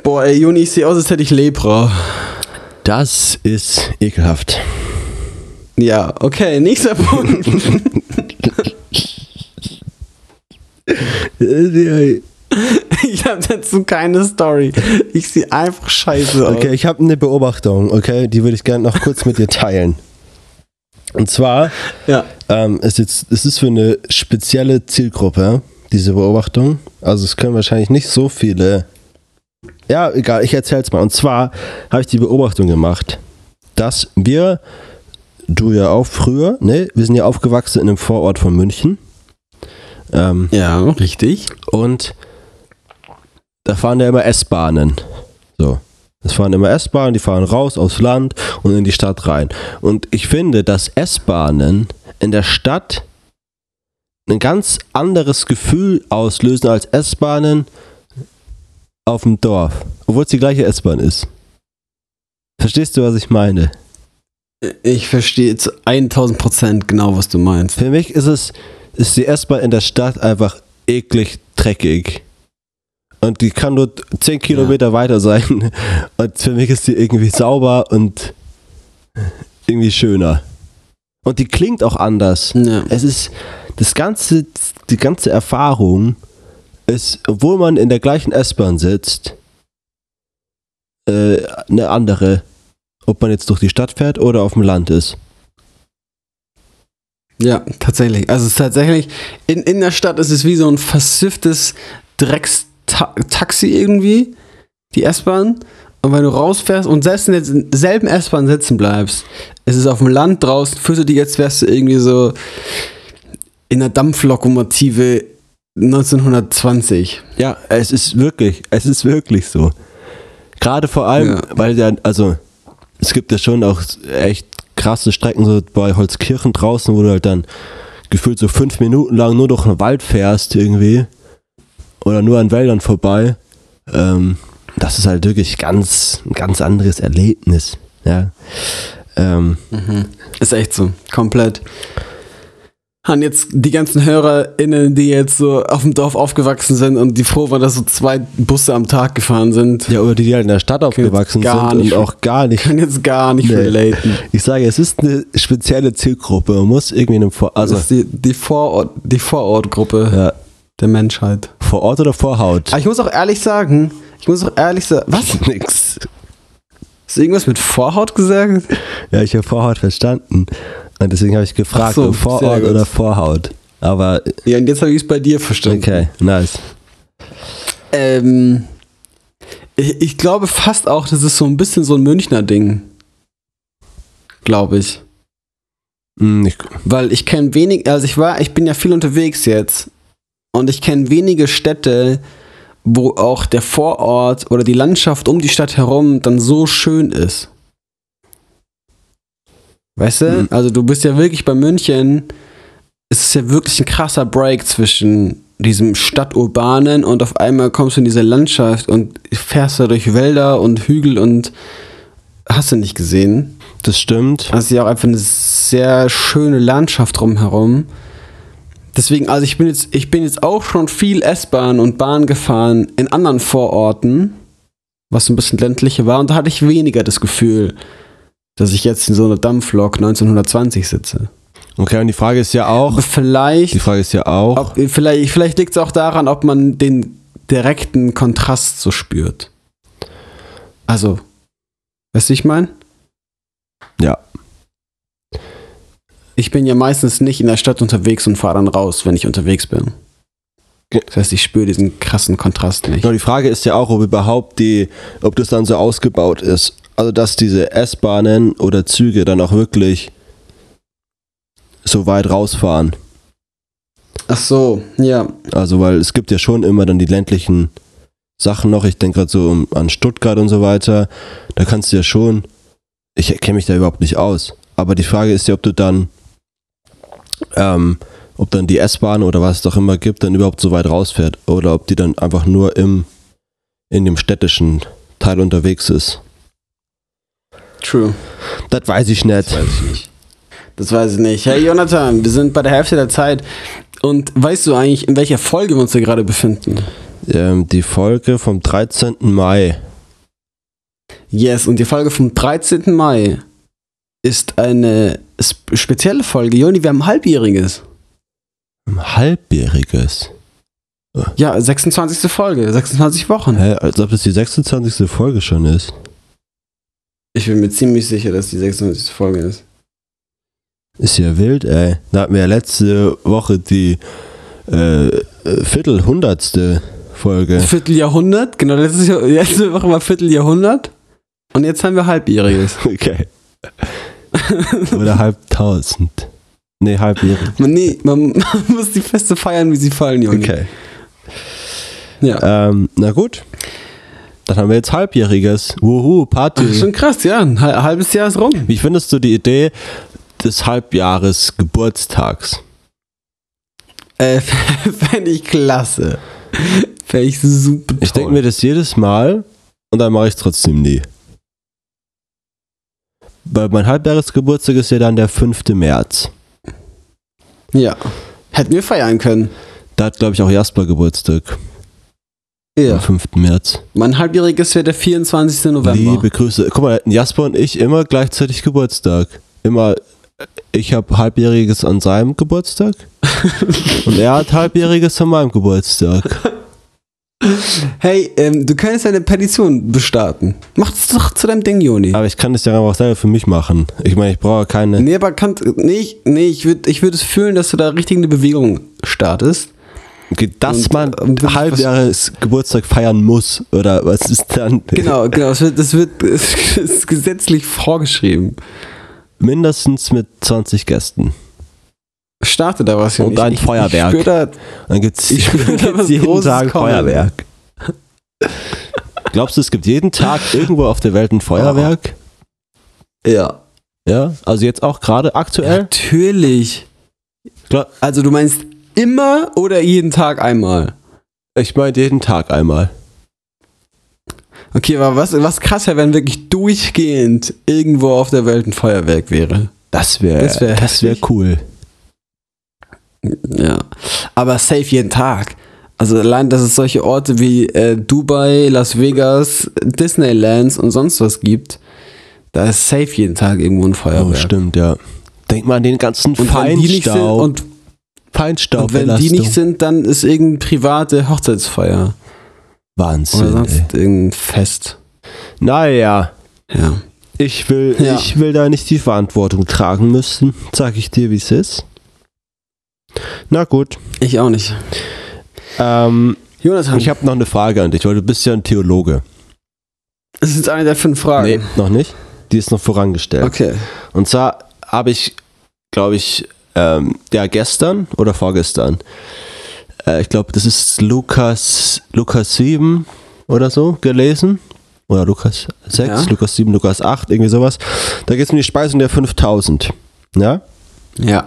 Boah, ey, Juni, ich sehe aus, als hätte ich Lepra. Das ist ekelhaft. Ja, okay, nächster Punkt. Ich habe dazu keine Story. Ich sehe einfach scheiße aus. Okay, ich habe eine Beobachtung, okay, die würde ich gerne noch kurz mit dir teilen. Und zwar Ja. ähm, ist jetzt, es ist für eine spezielle Zielgruppe, diese Beobachtung. Also es können wahrscheinlich nicht so viele. Ja, egal, ich erzähl's mal. Und zwar habe ich die Beobachtung gemacht, dass wir, du ja auch früher, ne, wir sind ja aufgewachsen in einem Vorort von München. Ähm, Ja, richtig. und da fahren ja immer S-Bahnen. So. Es fahren immer S-Bahnen, die fahren raus aufs Land und in die Stadt rein. Und ich finde, dass S-Bahnen in der Stadt ein ganz anderes Gefühl auslösen als S-Bahnen auf dem Dorf. Obwohl es die gleiche S-Bahn ist. Verstehst du, was ich meine? Ich verstehe zu 1000 Prozent genau, was du meinst. Für mich ist es, ist die S-Bahn in der Stadt einfach eklig dreckig. Und die kann nur 10 Kilometer weiter sein. Und für mich ist die irgendwie sauber und irgendwie schöner. Und die klingt auch anders. Ja. Es ist das ganze, die ganze Erfahrung ist, obwohl man in der gleichen S-Bahn sitzt, äh, eine andere. ob man jetzt durch die Stadt fährt oder auf dem Land ist. Ja, tatsächlich. Also es ist tatsächlich, in, in der Stadt ist es wie so ein versifftes Dreckstaxi irgendwie, die S-Bahn. Und wenn du rausfährst und selbst in derselben S-Bahn sitzen bleibst, ist es auf dem Land draußen, fühlst du dich, als wärst du irgendwie so in der Dampflokomotive 1920. Ja, es ist wirklich, es ist wirklich so. Gerade vor allem, ja. weil ja, also es gibt ja schon auch echt krasse Strecken so bei Holzkirchen draußen, wo du halt dann gefühlt so fünf Minuten lang nur durch den Wald fährst irgendwie oder nur an Wäldern vorbei. Ähm, das ist halt wirklich ganz, ein ganz anderes Erlebnis. Ja. Ähm, mhm. Ist echt so, komplett haben jetzt die ganzen HörerInnen, die jetzt so auf dem Dorf aufgewachsen sind und die froh waren, dass so zwei Busse am Tag gefahren sind. Ja, oder die, die halt in der Stadt aufgewachsen sind und auch gar nicht. Kann jetzt gar nicht nee. relaten. Ich sage, es ist eine spezielle Zielgruppe. Man muss irgendwie in einem Vor also das ist die, die, Vorort, die Vorortgruppe ja. der Menschheit. Vor Ort oder Vorhaut? Aber ich muss auch ehrlich sagen, ich muss auch ehrlich sagen, was? Nix. Hast du irgendwas mit Vorhaut gesagt? Ja, ich habe Vorhaut verstanden. Und deswegen habe ich gefragt, so, Vorort oder Vorhaut. Aber. Ja, und jetzt habe ich es bei dir verstanden. Okay, nice. Ähm, ich, ich, glaube fast auch, das ist so ein bisschen so ein Münchner Ding. Glaube ich. Mm, ich. Weil ich kenne wenig, also ich war, ich bin ja viel unterwegs jetzt. Und ich kenne wenige Städte, wo auch der Vorort oder die Landschaft um die Stadt herum dann so schön ist. Weißt du? Mhm. Also du bist ja wirklich bei München. Es ist ja wirklich ein krasser Break zwischen diesem Stadturbanen und auf einmal kommst du in diese Landschaft und fährst da durch Wälder und Hügel und hast du nicht gesehen. Das stimmt. Das ist ja auch einfach eine sehr schöne Landschaft drumherum. Deswegen, also ich bin jetzt, ich bin jetzt auch schon viel S-Bahn und Bahn gefahren in anderen Vororten, was so ein bisschen ländlicher war, und da hatte ich weniger das Gefühl, dass ich jetzt in so einer Dampflok 1920 sitze. Okay, und die Frage ist ja auch. Vielleicht. Die Frage ist ja auch. Ob, vielleicht vielleicht liegt es auch daran, ob man den direkten Kontrast so spürt. Also, weißt du, ich meine? Ja. Ich bin ja meistens nicht in der Stadt unterwegs und fahre dann raus, wenn ich unterwegs bin. Das heißt, ich spüre diesen krassen Kontrast nicht. Genau, die Frage ist ja auch, ob überhaupt die, ob das dann so ausgebaut ist. Also, dass diese S-Bahnen oder Züge dann auch wirklich so weit rausfahren. Ach so, ja. Also, weil es gibt ja schon immer dann die ländlichen Sachen noch. Ich denke gerade so an Stuttgart und so weiter. Da kannst du ja schon. Ich kenne mich da überhaupt nicht aus. Aber die Frage ist ja, ob du dann, ähm, ob dann die S-Bahn oder was es doch immer gibt, dann überhaupt so weit rausfährt. Oder ob die dann einfach nur im, in dem städtischen Teil unterwegs ist. True. Das weiß ich nicht. Das weiß ich nicht. Das weiß ich nicht. Hey Jonathan, wir sind bei der Hälfte der Zeit. Und weißt du eigentlich, in welcher Folge wir uns hier gerade befinden? Ähm, die Folge vom 13. Mai. Yes, und die Folge vom 13. Mai ist eine spezielle Folge. Joni, wir haben ein halbjähriges. Ein halbjähriges? Ja, 26. Folge, 26 Wochen. Hä, als ob das die 26. Folge schon ist. Ich bin mir ziemlich sicher, dass die 96. Folge ist. Ist ja wild, ey. Da hatten wir ja letzte Woche die äh, Viertelhundertste Folge. Vierteljahrhundert? Genau, letzte Woche war Vierteljahrhundert. Und jetzt haben wir halbjähriges. Okay. Oder halbtausend. Nee, halbjährig. Man, nee, man, man, muss die Feste feiern, wie sie fallen, Junge. Okay. Ja. Ähm, na gut. Dann haben wir jetzt Halbjähriges. Wuhu, Party. Ach, schon krass, ja. Ein halbes Jahr ist rum. Wie findest du die Idee des Halbjahres Geburtstags? Äh, fände ich klasse. Fände ich super toll. Ich denke mir das jedes Mal und dann mache ich es trotzdem nie. Weil mein Halbjahresgeburtstag ist ja dann der 5. März. Ja. Hätten wir feiern können. Da hat, glaube ich, auch Jasper Geburtstag. Ja. Am 5. März. Mein halbjähriges wäre der 24. November. Liebe Grüße. Guck mal, Jasper und ich immer gleichzeitig Geburtstag. Immer, ich habe halbjähriges an seinem Geburtstag und er hat halbjähriges an meinem Geburtstag. Hey, ähm, du könntest eine Petition bestarten. Mach das doch zu deinem Ding, Joni. Aber ich kann das ja auch selber für mich machen. Ich meine, ich brauche keine. Nee, aber kann, nee, ich, nee, ich würde ich würd es fühlen, dass du da richtig eine Bewegung startest. Dass Und, man ähm, was- Halbjahres Geburtstag feiern muss. Oder was ist dann? Genau, genau. Das wird, das wird es ist gesetzlich vorgeschrieben. Mindestens mit 20 Gästen. Starte da was. Und ein ich, Feuerwerk. Ich da, Dann gibt es jeden Großes Tag kommen. Feuerwerk. Glaubst du, es gibt jeden Tag irgendwo auf der Welt ein Feuerwerk? ja. Ja, also jetzt auch gerade aktuell? Natürlich. Glaub- Also du meinst immer oder jeden Tag einmal? Ich meine jeden Tag einmal. Okay, aber was, was krass wäre, wenn wirklich durchgehend irgendwo auf der Welt ein Feuerwerk wäre. Das wäre Das wär das wär cool. Ja. Aber safe jeden Tag. Also allein, dass es solche Orte wie äh, Dubai, Las Vegas, Disneylands und sonst was gibt, da ist safe jeden Tag irgendwo ein Oh, Feuerwerk. stimmt, ja. Denk mal an den ganzen Und Feinstaub. und, Feinstaub. und wenn die nicht sind, dann ist irgendeine private Hochzeitsfeier. Wahnsinn. Oder sonst Ey. irgendein Fest. Naja, Ja. ich will, Ja. ich will da nicht die Verantwortung tragen müssen. Sag ich dir, wie es ist. Na gut. Ich auch nicht. Ähm, Jonathan, ich habe noch eine Frage an dich, weil du bist ja ein Theologe. das ist jetzt eine der fünf Fragen. Nee, noch nicht. Die ist noch vorangestellt. Okay. Und zwar habe ich, glaube ich, ähm, ja, gestern oder vorgestern, äh, ich glaube, das ist Lukas, Lukas 7 oder so gelesen. Oder Lukas 6, Ja. Lukas 7, Lukas 8, irgendwie sowas. Da geht es um die Speisung der 5000. Ja? Ja.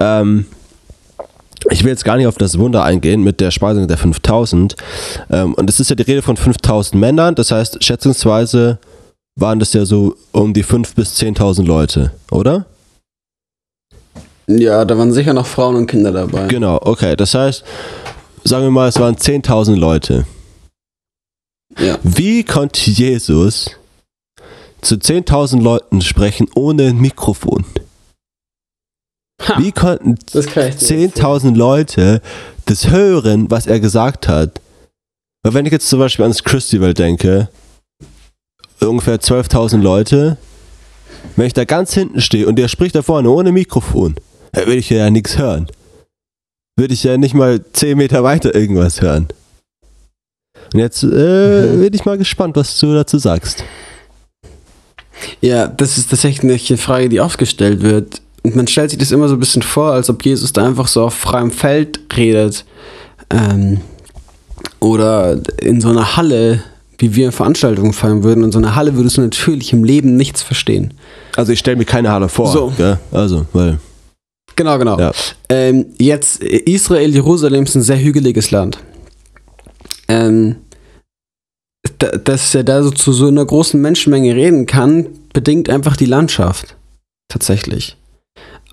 Ähm, ich will jetzt gar nicht auf das Wunder eingehen mit der Speisung der 5000. Ähm, und es ist ja die Rede von 5000 Männern. Das heißt, schätzungsweise waren das ja so um die 5.000 bis 10.000 Leute, oder? Ja, da waren sicher noch Frauen und Kinder dabei. Genau, okay. Das heißt, sagen wir mal, es waren 10.000 Leute. Ja. Wie konnte Jesus zu 10.000 Leuten sprechen ohne ein Mikrofon? Ha, Wie konnten das kann ich dir erzählen. 10.000 Leute das hören, was er gesagt hat? Weil wenn ich jetzt zum Beispiel ans Christival denke, ungefähr 12.000 Leute, wenn ich da ganz hinten stehe und der spricht da vorne ohne Mikrofon, dann würde ich ja nichts hören. Würde ich ja nicht mal 10 Meter weiter irgendwas hören. Und jetzt äh, Mhm. bin ich mal gespannt, was du dazu sagst. Ja, das ist tatsächlich eine Frage, die oft gestellt wird. Und man stellt sich das immer so ein bisschen vor, als ob Jesus da einfach so auf freiem Feld redet. Ähm, oder in so einer Halle, wie wir Veranstaltungen feiern würden. In so einer Halle würdest du natürlich im Leben nichts verstehen. Also ich stelle mir keine Halle vor. So. Gell? Also, weil. Genau, genau. Ja. Ähm, jetzt, Israel, Jerusalem ist ein sehr hügeliges Land. Ähm, da, dass er da so zu so einer großen Menschenmenge reden kann, bedingt einfach die Landschaft. Tatsächlich.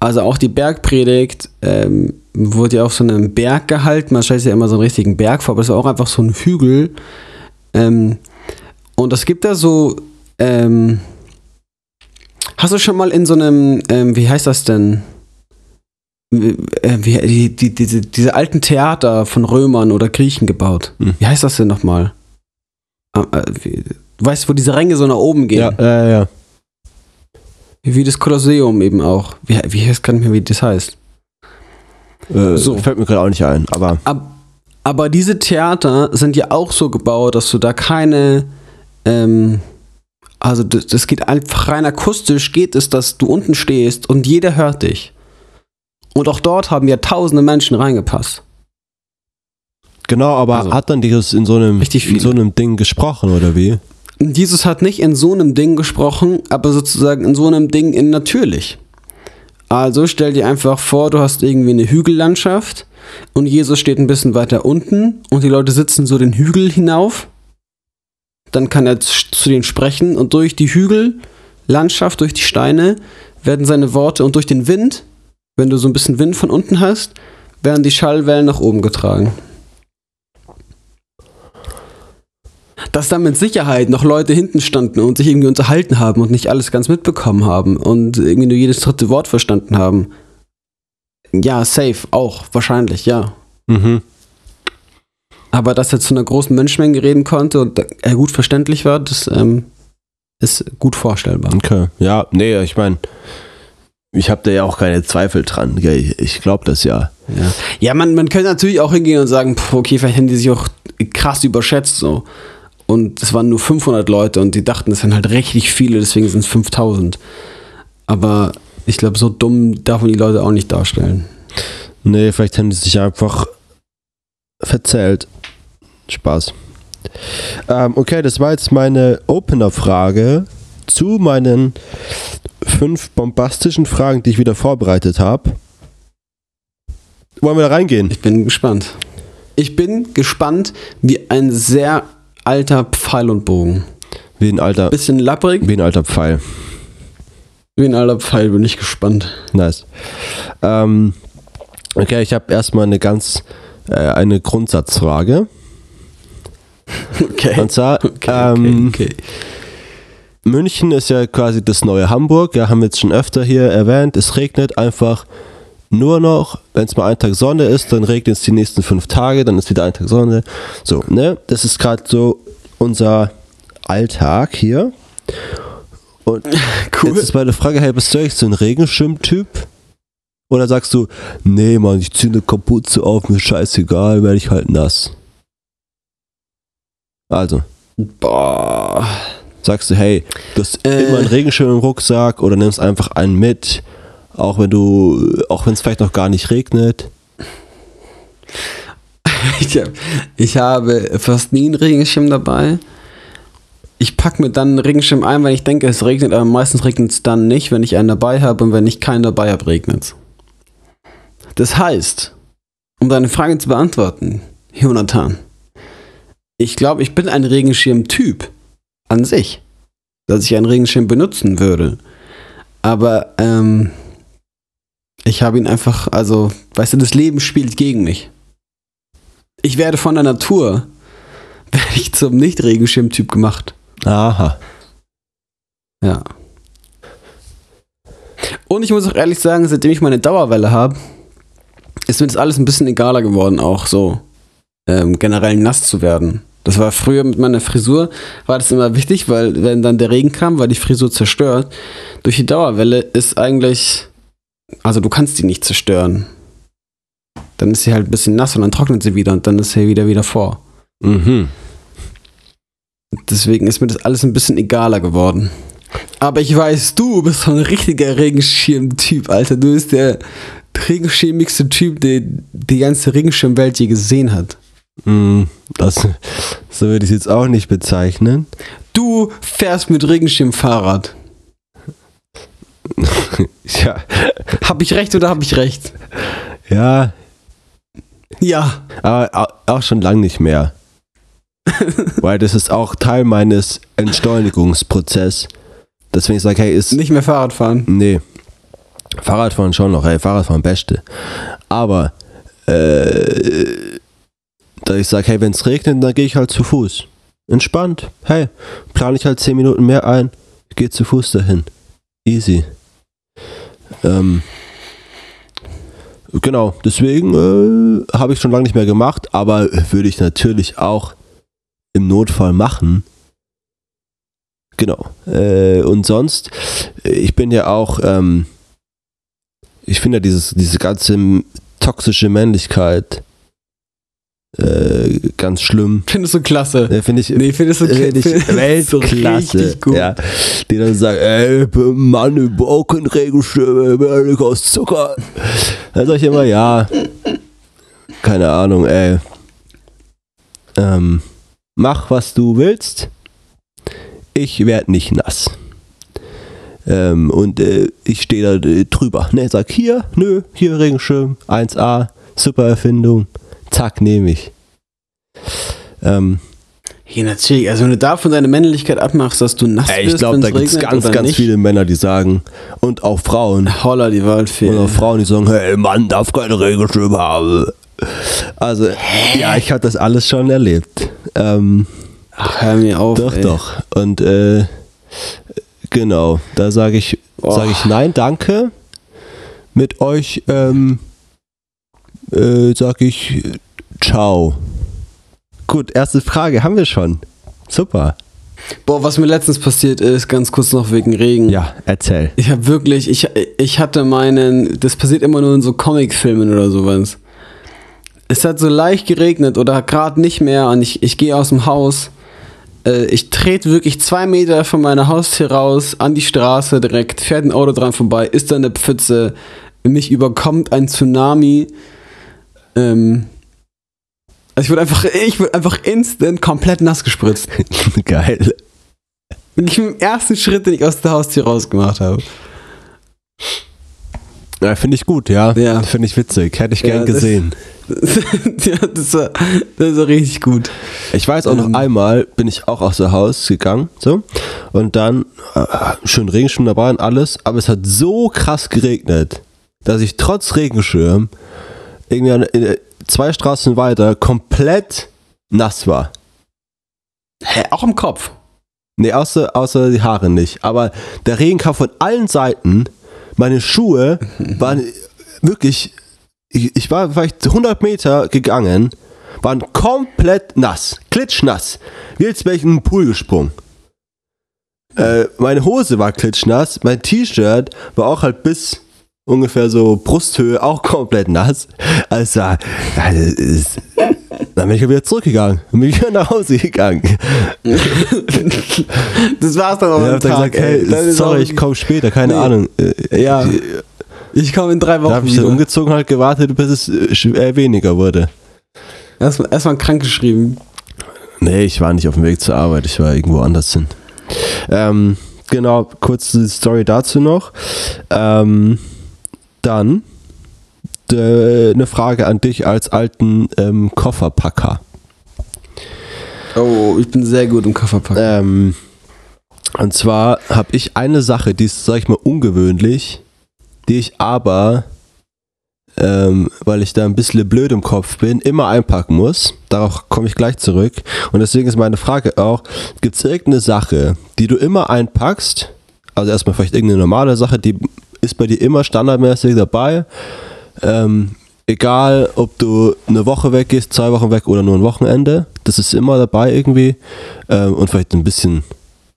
Also auch die Bergpredigt ähm, wurde ja auf so einem Berg gehalten. Man stellt sich ja immer so einen richtigen Berg vor, aber es war auch einfach so ein Hügel. Ähm, und es gibt da so. Ähm, hast du schon mal in so einem, ähm, wie heißt das denn? Wie, äh, die, die, diese, diese alten Theater von Römern oder Griechen gebaut. Hm. Wie heißt das denn nochmal? Ah, äh, du weißt, wo diese Ränge so nach oben gehen. Ja, ja, ja. Wie das Kolosseum eben auch. Wie, wie heißt gar nicht mehr, wie das heißt. Äh, So. Fällt mir gerade auch nicht ein, aber. Ab, aber diese Theater sind ja auch so gebaut, dass du da keine. Ähm, also das, das geht einfach rein akustisch, geht es, dass du unten stehst und jeder hört dich. Und auch dort haben ja tausende Menschen reingepasst. Genau, aber Also, hat dann dieses in so einem in so einem Ding gesprochen oder wie? Jesus hat nicht in so einem Ding gesprochen, aber sozusagen in so einem Ding in natürlich. Also stell dir einfach vor, du hast irgendwie eine Hügellandschaft und Jesus steht ein bisschen weiter unten und die Leute sitzen so den Hügel hinauf. Dann kann er zu denen sprechen und durch die Hügellandschaft, durch die Steine werden seine Worte und durch den Wind, wenn du so ein bisschen Wind von unten hast, werden die Schallwellen nach oben getragen. Dass da mit Sicherheit noch Leute hinten standen und sich irgendwie unterhalten haben und nicht alles ganz mitbekommen haben und irgendwie nur jedes dritte Wort verstanden haben. Ja, safe, auch, wahrscheinlich, ja. Mhm. Aber dass er zu einer großen Menschenmenge reden konnte und er gut verständlich war, das ähm, ist gut vorstellbar. Okay, ja, nee, ich meine, ich habe da ja auch keine Zweifel dran. Ich glaube das ja. Ja, ja man, man könnte natürlich auch hingehen und sagen, okay, vielleicht haben die sich auch krass überschätzt so. Und es waren nur 500 Leute und die dachten, es sind halt richtig viele, deswegen sind es 5000. Aber ich glaube, so dumm darf man die Leute auch nicht darstellen. Nee, vielleicht haben die sich einfach verzählt. Spaß. Ähm, okay, das war jetzt meine Opener-Frage zu meinen fünf bombastischen Fragen, die ich wieder vorbereitet habe. Wollen wir da reingehen? Ich bin gespannt. Ich bin gespannt wie ein sehr alter Pfeil und Bogen. Wie ein alter, Bisschen lapprig, wie ein alter Pfeil. wie ein alter Pfeil, bin ich gespannt. Nice. Ähm, okay, ich habe erstmal eine ganz, äh, eine Grundsatzfrage. Okay. Und zwar, Okay, ähm, okay, okay. München ist ja quasi das neue Hamburg. Ja, haben wir jetzt schon öfter hier erwähnt. Es regnet einfach nur noch, wenn es mal ein Tag Sonne ist, dann regnet es die nächsten fünf Tage, dann ist wieder ein Tag Sonne. So, ne? Das ist gerade so unser Alltag hier. Und Cool. jetzt ist meine Frage, hey, bist du eigentlich so ein Regenschirm-Typ? Oder sagst du, nee, Mann, ich ziehe eine Kapuze auf, mir scheißegal, werde ich halt nass. Also, Boah. sagst du, hey, du hast Äh. immer einen Regenschirm im Rucksack oder nimmst einfach einen mit, auch wenn du, auch wenn es vielleicht noch gar nicht regnet. Ich, hab, ich habe fast nie einen Regenschirm dabei. Ich packe mir dann einen Regenschirm ein, wenn ich denke, es regnet, aber meistens regnet es dann nicht, wenn ich einen dabei habe und wenn ich keinen dabei habe, regnet es. Das heißt, um deine Frage zu beantworten, Jonathan, ich glaube, ich bin ein Regenschirm-Typ an sich, dass ich einen Regenschirm benutzen würde. Aber ähm, ich habe ihn einfach, also, weißt du, das Leben spielt gegen mich ich werde von der Natur werde ich zum Nicht-Regenschirm-Typ gemacht. Aha. Ja. Und ich muss auch ehrlich sagen, seitdem ich meine Dauerwelle habe, ist mir das alles ein bisschen egaler geworden, auch so ähm, generell nass zu werden. Das war früher mit meiner Frisur, war das immer wichtig, weil wenn dann der Regen kam, war die Frisur zerstört. Durch die Dauerwelle ist eigentlich, also du kannst die nicht zerstören. Dann ist sie halt ein bisschen nass und dann trocknet sie wieder und dann ist sie wieder wieder vor. Mhm. Deswegen ist mir das alles ein bisschen egaler geworden. Aber ich weiß, du bist so ein richtiger Regenschirm-Typ, Alter. Du bist der regenschirmigste Typ, der die ganze Regenschirmwelt je gesehen hat. Mm, Das, so würde ich es jetzt auch nicht bezeichnen. Du fährst mit Regenschirm Fahrrad. Ja. Hab ich recht oder hab ich recht? Ja, Ja. aber au- auch schon lang nicht mehr. Weil das ist auch Teil meines Entschleunigungsprozesses. Deswegen ich sage, hey, ist. Nicht mehr Fahrrad fahren. Nee. Fahrradfahren schon noch, hey, Fahrradfahren beste. Aber, äh, da ich sage, hey, wenn es regnet, dann gehe ich halt zu Fuß. Entspannt. Hey, plane ich halt 10 Minuten mehr ein, gehe zu Fuß dahin. Easy. Ähm, genau, deswegen äh, habe ich schon lange nicht mehr gemacht, aber würde ich natürlich auch im Notfall machen. Genau. Äh, und sonst, äh, ich bin ja auch, ähm, ich finde ja dieses, diese ganze toxische Männlichkeit äh, ganz schlimm. Findest du klasse? Äh, finde ich, Nee, findest du Find ich du Weltklasse. gut. Ja, die dann sagen, ey, Mann, ich brauche keinen Regenschirm, ich bin nicht aus Zucker. Dann sag ich immer, ja, keine Ahnung, ey. Ähm, mach, was du willst. Ich werde nicht nass. Ähm, und äh, ich stehe da äh, drüber. Ne, sag hier, nö, hier Regenschirm, 1A, super Erfindung. Zack, nehme ich. Ähm, Ja, natürlich. Also, wenn du davon deine Männlichkeit abmachst, dass du nass Ey, bist, ich glaube, da gibt es ganz, ganz nicht. viele Männer, die sagen, und auch Frauen, Holla die Waldfee. und auch Frauen, die sagen, hey, Mann darf keine Regenschirme haben. Also, ja, ich habe das alles schon erlebt. Ähm, Ach, hör mir auf. doch, ey. doch. Und äh, genau, da sage ich, Oh. sage ich nein, danke. Mit euch ähm, äh, sage ich ciao. gut, erste Frage haben wir schon. Super. Boah, was mir letztens passiert ist, ganz kurz noch wegen Regen. Ja, erzähl. Ich habe wirklich, ich, ich hatte meinen, das passiert immer nur in so Comicfilmen oder sowas. Es hat so leicht geregnet oder gerade nicht mehr und ich, ich gehe aus dem Haus. Äh, ich trete wirklich zwei Meter von meiner Haustür raus an die Straße direkt, fährt ein Auto dran vorbei, ist da eine Pfütze, mich überkommt ein Tsunami. Ähm, also ich wurde einfach, ich wurde einfach instant komplett nass gespritzt. Geil. Wirklich im ersten Schritt, den ich aus der Haustür rausgemacht habe. Ja, finde ich gut, ja. Ja. Finde ich witzig. Hätte ich Ja, gern das- gesehen. ja, das war, das war richtig gut. Ich weiß auch noch Ähm. einmal, bin ich auch aus dem Haus gegangen, so. Und dann, äh, schön Regenschirm dabei und alles, aber es hat so krass geregnet, dass ich trotz Regenschirm irgendwie an, äh, zwei Straßen weiter komplett nass war. Hä, auch im Kopf. Nee, außer, außer die Haare nicht. Aber der Regen kam von allen Seiten. Meine Schuhe waren wirklich. Ich, ich war vielleicht 100 Meter gegangen, waren komplett nass, klitschnass. Wie als wäre ich in den Pool gesprungen. Äh, meine Hose war klitschnass, mein T-Shirt war auch halt bis ungefähr so Brusthöhe auch komplett nass. Also, das ist, dann bin ich wieder zurückgegangen. Bin ich wieder nach Hause gegangen. Das war's dann auch am hab dann Tag. gesagt, hey, ey. Ist sorry, ich komme später, keine Nee. Ahnung. Äh, Ja, ich komme in drei Wochen Da habe ich dann umgezogen halt gewartet, bis es äh, äh, weniger wurde. Erstmal erstmal krank geschrieben. Nee, ich war nicht auf dem Weg zur Arbeit, ich war irgendwo anders hin. Ähm, genau, kurze Story dazu noch. Ähm, dann äh, eine Frage an dich als alten ähm, Kofferpacker. Oh, ich bin sehr gut im Kofferpacken. Ähm, und zwar habe ich eine Sache, die ist, sag ich mal, ungewöhnlich, die ich aber, ähm, weil ich da ein bisschen blöd im Kopf bin, immer einpacken muss. Darauf komme ich gleich zurück. Und deswegen ist meine Frage auch, gibt es irgendeine Sache, die du immer einpackst? Also erstmal vielleicht irgendeine normale Sache, die ist bei dir immer standardmäßig dabei. Ähm, egal, ob du eine Woche weg gehst, zwei Wochen weg oder nur ein Wochenende, das ist immer dabei irgendwie. Ähm, und vielleicht ein bisschen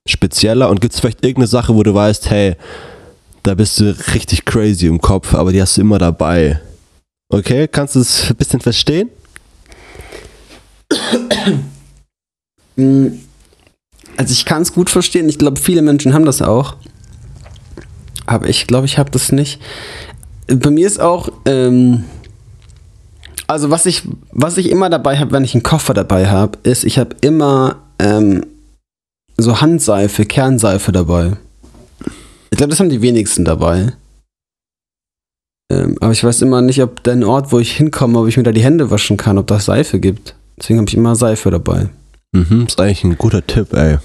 spezieller. Und gibt es vielleicht irgendeine Sache, wo du weißt, hey, da bist du richtig crazy im Kopf, aber die hast du immer dabei. Okay, kannst du es ein bisschen verstehen? Also ich kann es gut verstehen. Ich glaube, viele Menschen haben das auch. Aber ich glaube, ich habe das nicht. Bei mir ist auch, ähm, also was ich, was ich immer dabei habe, wenn ich einen Koffer dabei habe, ist, ich habe immer ähm, so Handseife, Kernseife dabei. Ich glaube, das haben die wenigsten dabei. Ähm, aber ich weiß immer nicht, ob der Ort, wo ich hinkomme, ob ich mir da die Hände waschen kann, ob das Seife gibt. Deswegen habe ich immer Seife dabei. Mhm, ist eigentlich ein guter Tipp, ey.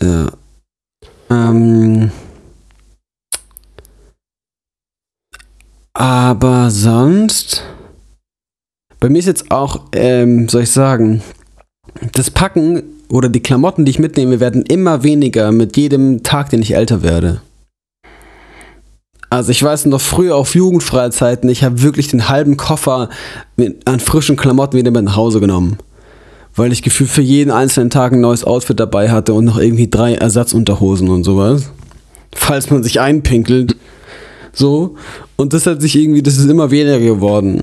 Ja. Ähm. Aber sonst. Bei mir ist jetzt auch, ähm, soll ich sagen, das Packen oder die Klamotten, die ich mitnehme, werden immer weniger mit jedem Tag, den ich älter werde. Also ich weiß noch früher auf Jugendfreizeiten, ich habe wirklich den halben Koffer mit, an frischen Klamotten wieder mit nach Hause genommen weil ich gefühlt für jeden einzelnen Tag ein neues Outfit dabei hatte und noch irgendwie drei Ersatzunterhosen und sowas. Falls man sich einpinkelt. So. Und das hat sich irgendwie, das ist immer weniger geworden.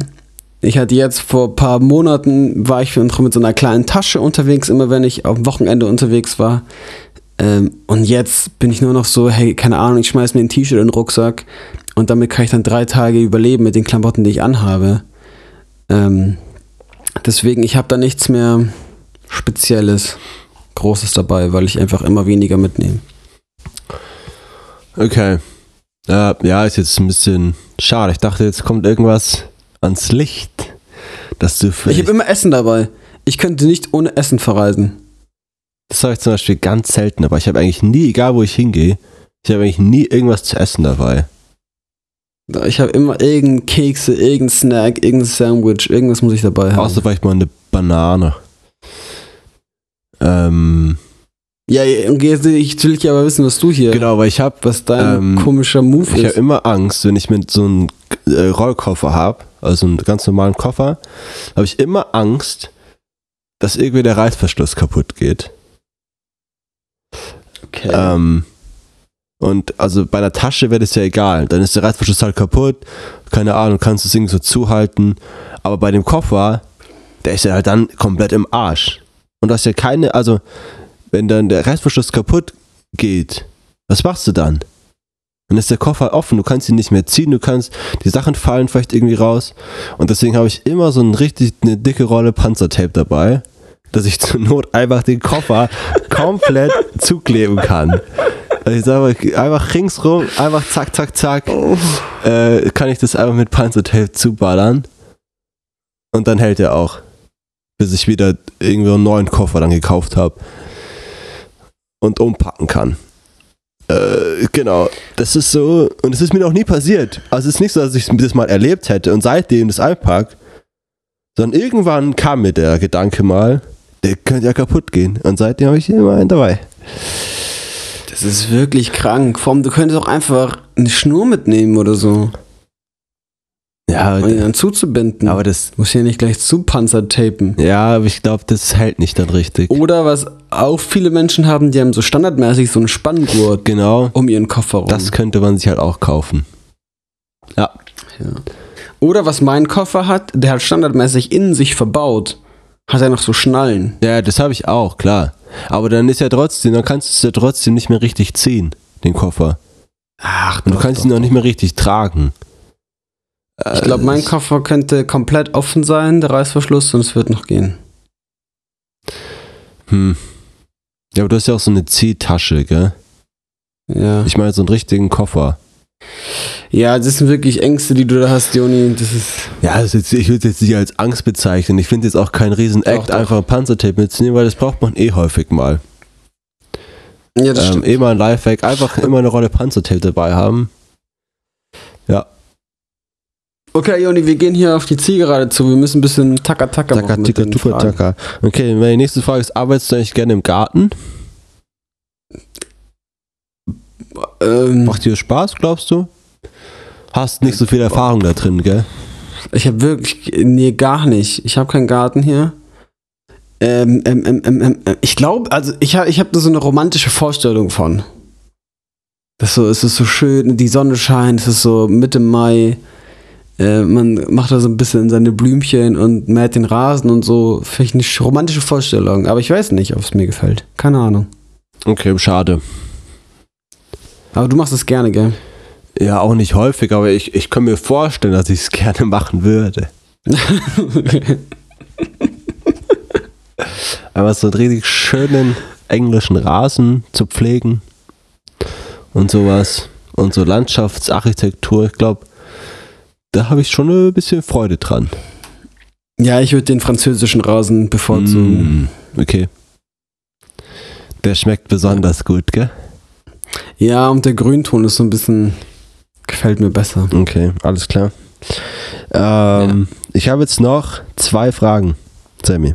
Ich hatte jetzt vor ein paar Monaten, war ich mit so einer kleinen Tasche unterwegs, immer wenn ich dem Wochenende unterwegs war. Ähm, und jetzt bin ich nur noch so, hey, keine Ahnung, ich schmeiß mir ein T-Shirt in den Rucksack und damit kann ich dann drei Tage überleben mit den Klamotten, die ich anhabe. Ähm, deswegen, ich habe da nichts mehr Spezielles, Großes dabei, weil ich einfach immer weniger mitnehme. Okay. Äh, ja, ist jetzt ein bisschen schade. Ich dachte, jetzt kommt irgendwas ans Licht, dass du Ich habe immer Essen dabei. Ich könnte nicht ohne Essen verreisen. Das habe ich zum Beispiel ganz selten, aber ich habe eigentlich nie, egal wo ich hingehe, ich habe eigentlich nie irgendwas zu essen dabei. Ich habe immer irgendeinen Kekse, irgendeinen Snack, irgendein Sandwich, irgendwas muss ich dabei haben. Außer vielleicht mal eine Banane. Ähm, ja, und jetzt ich will ich aber wissen, was du hier, genau, weil ich habe was dein Ähm, komischer Move ich habe ist. immer Angst, wenn ich mit so einem äh, Rollkoffer habe, also einen ganz normalen Koffer, habe ich immer Angst, dass irgendwie der Reißverschluss kaputt geht. Okay. Ähm, und also bei einer Tasche wäre das ja egal. Dann ist der Reißverschluss halt kaputt. Keine Ahnung, kannst du es irgendwie so zuhalten. Aber bei dem Koffer, der ist ja halt dann komplett im Arsch. Und du hast ja keine, also, wenn dann der Reißverschluss kaputt geht, was machst du dann? Dann ist der Koffer offen, du kannst ihn nicht mehr ziehen, du kannst, die Sachen fallen vielleicht irgendwie raus. Und deswegen habe ich immer so ein richtig, eine dicke Rolle Panzertape dabei, dass ich zur Not einfach den Koffer komplett zukleben kann. Also ich sage einfach ringsrum, einfach zack, zack, zack, äh, kann ich das einfach mit Panzertape zuballern. Und dann hält er auch. Bis ich wieder irgendwie einen neuen Koffer dann gekauft habe. Und umpacken kann. Äh, genau. Das ist so. Und es ist mir noch nie passiert. Also es ist nicht so, dass ich das mal erlebt hätte und seitdem das einpack. Sondern irgendwann kam mir der Gedanke mal, der könnte ja kaputt gehen. Und seitdem habe ich immer einen dabei. das ist wirklich krank. Allem, du könntest auch einfach eine Schnur mitnehmen oder so. Ja, Und ihn dann zuzubinden. aber das. muss ja nicht gleich zu Panzertapen. Ja, aber ich glaube, das hält nicht dann richtig. Oder was auch viele Menschen haben, die haben so standardmäßig so einen Spanngurt Genau. um ihren Koffer rum. Das könnte man sich halt auch kaufen. Ja. ja. Oder was mein Koffer hat, der hat standardmäßig in sich verbaut, hat er noch so Schnallen. Ja, das habe ich auch, klar. Aber dann ist ja trotzdem, dann kannst du es ja trotzdem nicht mehr richtig ziehen, den Koffer. Ach, Und du kannst ihn noch nicht mehr richtig tragen. Ich glaube, mein Äh, Koffer könnte komplett offen sein, der Reißverschluss, und es wird noch gehen. Hm. Ja, aber du hast ja auch so eine Ziehtasche, gell? Ja. Ich meine so einen richtigen Koffer. Ja, das sind wirklich Ängste, die du da hast, Joni. Das ist. Ja, das ist ich würde es jetzt nicht als Angst bezeichnen. Ich finde jetzt auch kein riesen Doch, Act, doch. einfach ein Panzertape mitzunehmen, weil das braucht man eh häufig mal. Ja, das Ähm, stimmt. eh mal ein Lifehack, einfach immer eine Rolle Panzertape dabei haben. Ja, Okay, Joni, wir gehen hier auf die Zielgerade zu. Wir müssen ein bisschen Taka-Taka Taka, machen. mit tika, tuka, taka. Okay, meine nächste Frage ist, arbeitest du eigentlich gerne im Garten? Ähm, Macht dir Spaß, glaubst du? Hast nicht so viel Erfahrung da drin, gell? ich habe wirklich. Nee, gar nicht. Ich habe keinen Garten hier. Ähm, ähm, ähm, ähm, ähm, ähm, ich glaube, also ich habe ich hab da so eine romantische Vorstellung von. Das so, es ist so schön, die Sonne scheint, es ist so Mitte Mai. Äh, man macht da so ein bisschen seine Blümchen und mäht den Rasen und so. Vielleicht eine sch- romantische Vorstellung, aber ich weiß nicht, ob es mir gefällt. Keine Ahnung. Okay, schade. Aber du machst es gerne, gell? Ja, auch nicht häufig, aber ich, ich kann mir vorstellen, dass ich es gerne machen würde. Aber so einen richtig schönen englischen Rasen zu pflegen und sowas und so Landschaftsarchitektur, ich glaube, da habe ich schon ein bisschen Freude dran. ja, ich würde den französischen Rasen bevorzugen. Mm, okay. Der schmeckt besonders gut, gell? Ja, und der Grünton ist so ein bisschen. gefällt mir besser. Okay, alles klar. Ähm, Ich habe jetzt noch zwei Fragen, Sammy.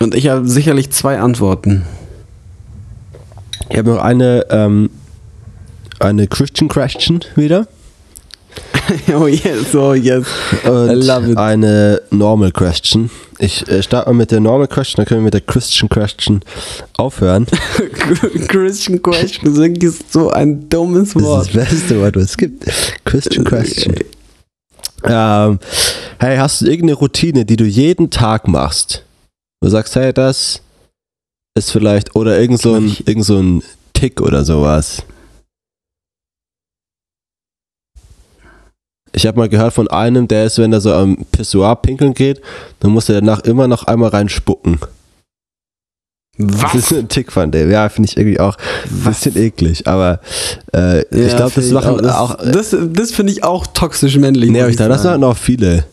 Und ich habe sicherlich zwei Antworten. Ich habe noch eine, ähm, eine Christian Question wieder oh yes, oh yes. und I love it. eine Normal Question. Ich äh, starte mal mit der Normal Question, dann können wir mit der Christian Question aufhören. Christian Question ist so ein dummes Das ist Wort. das beste Wort, was es gibt. Christian Question. Ähm, hey, hast du irgendeine Routine, die du jeden Tag machst? Du sagst, hey, das ist vielleicht, oder irgend so ein, irgend so ein Tick oder sowas. Ich habe mal gehört von einem, der ist, wenn er so am Pissoir pinkeln geht, dann muss er danach immer noch einmal reinspucken. Das Was? ist ein Tick von dem. Ja, finde ich irgendwie auch ein bisschen eklig. Aber äh, ich Ja, glaube, das machen das, auch. Das, das finde ich auch toxisch männlich. Nee, aber ich glaube, das machen auch viele.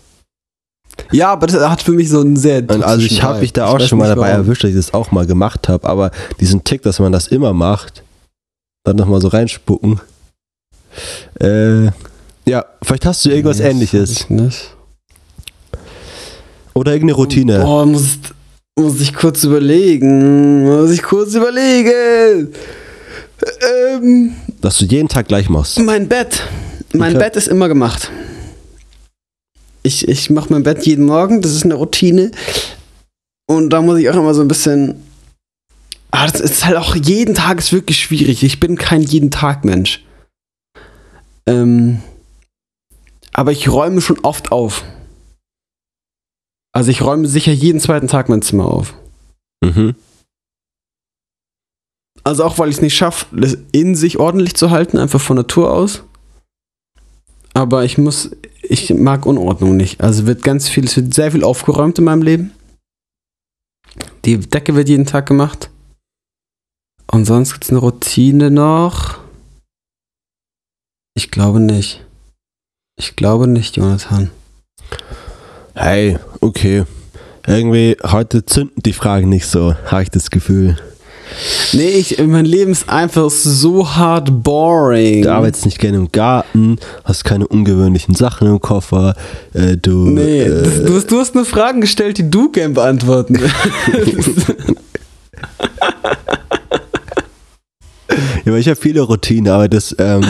ja, aber das hat für mich so einen sehr Und also ich habe mich da auch schon mal dabei warum. erwischt, dass ich das auch mal gemacht habe. Aber diesen Tick, dass man das immer macht, dann nochmal so reinspucken. Äh, ja, vielleicht hast du irgendwas Nee, ähnliches. Oder irgendeine Routine. Boah, muss, muss ich kurz überlegen. Muss ich kurz überlegen. Ähm, Dass du jeden Tag gleich machst. mein Bett. Mein Okay. Bett ist immer gemacht. Ich, ich mache mein Bett jeden Morgen, das ist eine Routine. Und da muss ich auch immer so ein bisschen. Ah, das ist halt auch jeden Tag ist wirklich schwierig. Ich bin kein jeden Tag Mensch. Ähm, aber ich räume schon oft auf. Also ich räume sicher jeden zweiten Tag mein Zimmer auf. Mhm. Also auch weil ich es nicht schaffe, das in sich ordentlich zu halten, einfach von Natur aus. Aber ich muss, ich mag Unordnung nicht. Also wird ganz viel, es wird sehr viel aufgeräumt in meinem Leben. Die Decke wird jeden Tag gemacht. Und sonst gibt es eine Routine noch. Ich glaube nicht. Ich glaube nicht, Jonathan. Hey, okay. Irgendwie heute zünden die Fragen nicht so, habe ich das Gefühl. Nee, ich, mein Leben ist einfach so hart boring. Du arbeitest nicht gerne im Garten, hast keine ungewöhnlichen Sachen im Koffer. Äh, du, Nee, äh, das, du, hast, du hast nur Fragen gestellt, die du gern beantworten willst. ja, aber ich habe viele Routinen, aber das ähm,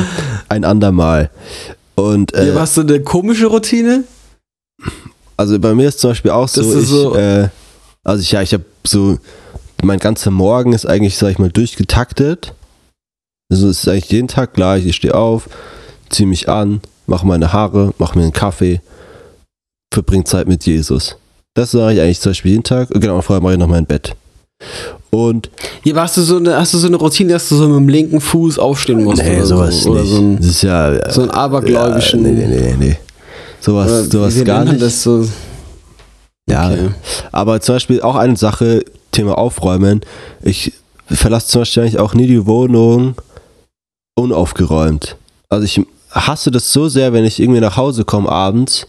ein andermal. Und äh, Ja, hast du eine komische Routine? also bei mir ist zum Beispiel auch so, ich, so- Äh, also ich, ja, ich habe so, mein ganzer Morgen ist eigentlich, sag ich mal, durchgetaktet. Also es ist eigentlich jeden Tag gleich. Ich stehe auf, ziehe mich an, mache meine Haare, mache mir einen Kaffee, verbringe Zeit mit Jesus. Das mache ich eigentlich zum Beispiel jeden Tag. Genau, vorher mache ich noch mein Bett. Und Ja, aber hast du so eine, hast du so eine Routine, dass du so mit dem linken Fuß aufstehen musst? nee, oder sowas so, oder nicht. So ein, das ist ja, so ein abergläubischen. Ja, nee, nee, nee, nee. Sowas, oder sowas gar nicht. Das so, Ja, okay. aber zum Beispiel auch eine Sache, Thema Aufräumen. Ich verlasse zum Beispiel eigentlich auch nie die Wohnung unaufgeräumt. Also ich hasse das so sehr, wenn ich irgendwie nach Hause komme abends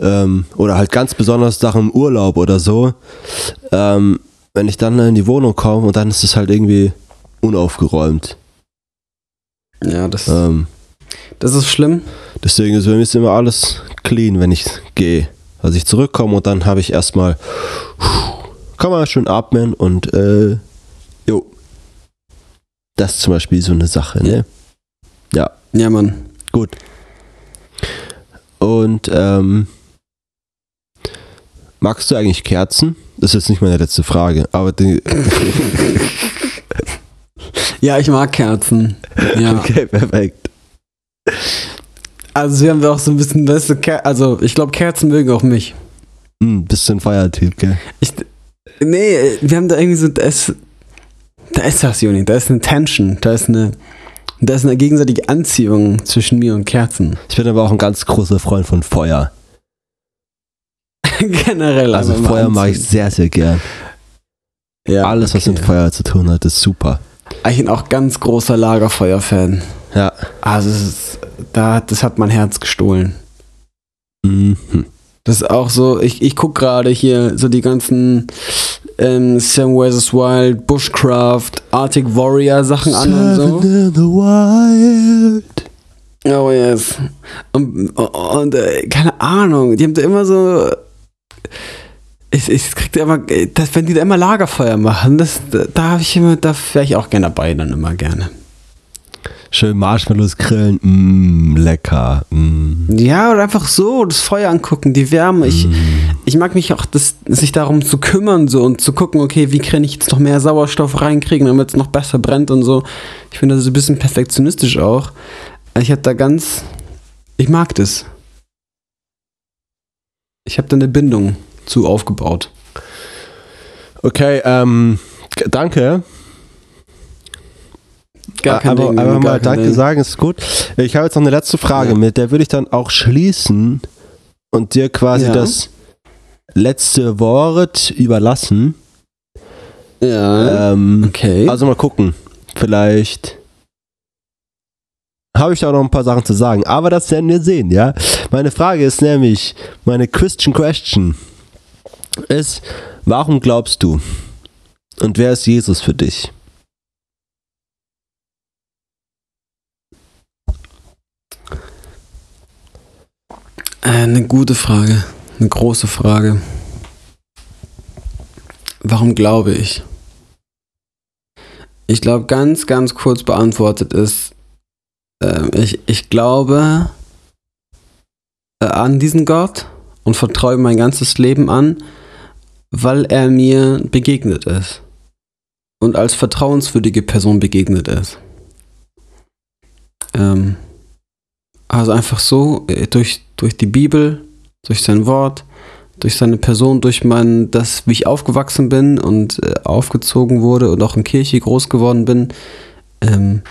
ähm, oder halt ganz besonders Sachen im Urlaub oder so. Ähm, wenn ich dann in die Wohnung komme und dann ist es halt irgendwie unaufgeräumt. Ja, das, Ähm, das ist schlimm. Deswegen ist bei mir ist immer alles clean, wenn ich gehe. Also ich zurückkomme und dann habe ich erstmal, kann man schön atmen und äh, jo. Das ist zum Beispiel so eine Sache, ne? Ja, Ja, Mann. gut. Und ähm, magst du eigentlich Kerzen? Das ist jetzt nicht meine letzte Frage, aber die, Ja, ich mag Kerzen. Ja. okay, perfekt. Also wir haben auch so ein bisschen, weißt du, Ker also ich glaube, Kerzen mögen auch mich. Hm, bist du ein Feiertyp, gell? Ich, nee, wir haben da irgendwie so, da ist, da ist das, Juni, da ist eine Tension, da ist eine, da ist eine gegenseitige Anziehung zwischen mir und Kerzen. Ich bin aber auch ein ganz großer Freund von Feuer. Generell. Also Feuer mag ich sehr, sehr gern. Ja, Alles, was mit okay. Feuer zu tun hat, ist super. Ich bin auch ganz großer Lagerfeuer-Fan. Ja. Also es ist, da, das hat mein Herz gestohlen. Mhm. Das ist auch so, ich, ich gucke gerade hier so die ganzen ähm, Sam vs. Wild, Bushcraft, Arctic Warrior Sachen an und so. in the wild. Oh yes. Und, und äh, keine Ahnung, die haben da immer so. Ich, ich krieg da immer, das, wenn die da immer Lagerfeuer machen, das, da, habe ich immer, da wäre ich auch gerne dabei, dann immer gerne. Schön Marshmallows grillen. Mm, lecker. Mm. Ja, oder einfach so, das Feuer angucken, die Wärme. Ich, Mm. ich mag mich auch, das, sich darum zu kümmern so und zu gucken, okay, wie kann ich jetzt noch mehr Sauerstoff reinkriegen, damit es noch besser brennt und so. Ich finde das so ein bisschen perfektionistisch auch. Ich habe da ganz, ich mag das. Ich habe da eine Bindung zu aufgebaut. Okay, ähm, danke. Gar kein aber, Ding. aber mal Danke Ding. sagen, ist gut. Ich habe jetzt noch eine letzte Frage Ja. mit, der würde ich dann auch schließen und dir quasi Ja. das letzte Wort überlassen. Ja. Ähm, okay. Also mal gucken. Vielleicht habe ich da noch ein paar Sachen zu sagen. Aber das werden wir sehen, ja. Meine Frage ist nämlich, meine Christian Question ist, warum glaubst du? Und wer ist Jesus für dich? Äh, Eine gute Frage. Eine große Frage. Warum glaube ich? Ich glaube, ganz, ganz kurz beantwortet ist, ähm, ich, ich glaube äh, an diesen Gott und vertraue mein ganzes Leben an. weil er mir begegnet ist und als vertrauenswürdige Person begegnet ist. Ähm, also einfach so, äh, durch, durch die Bibel, durch sein Wort, durch seine Person, durch mein, das, wie ich aufgewachsen bin und äh, aufgezogen wurde und auch in Kirche groß geworden bin, ähm,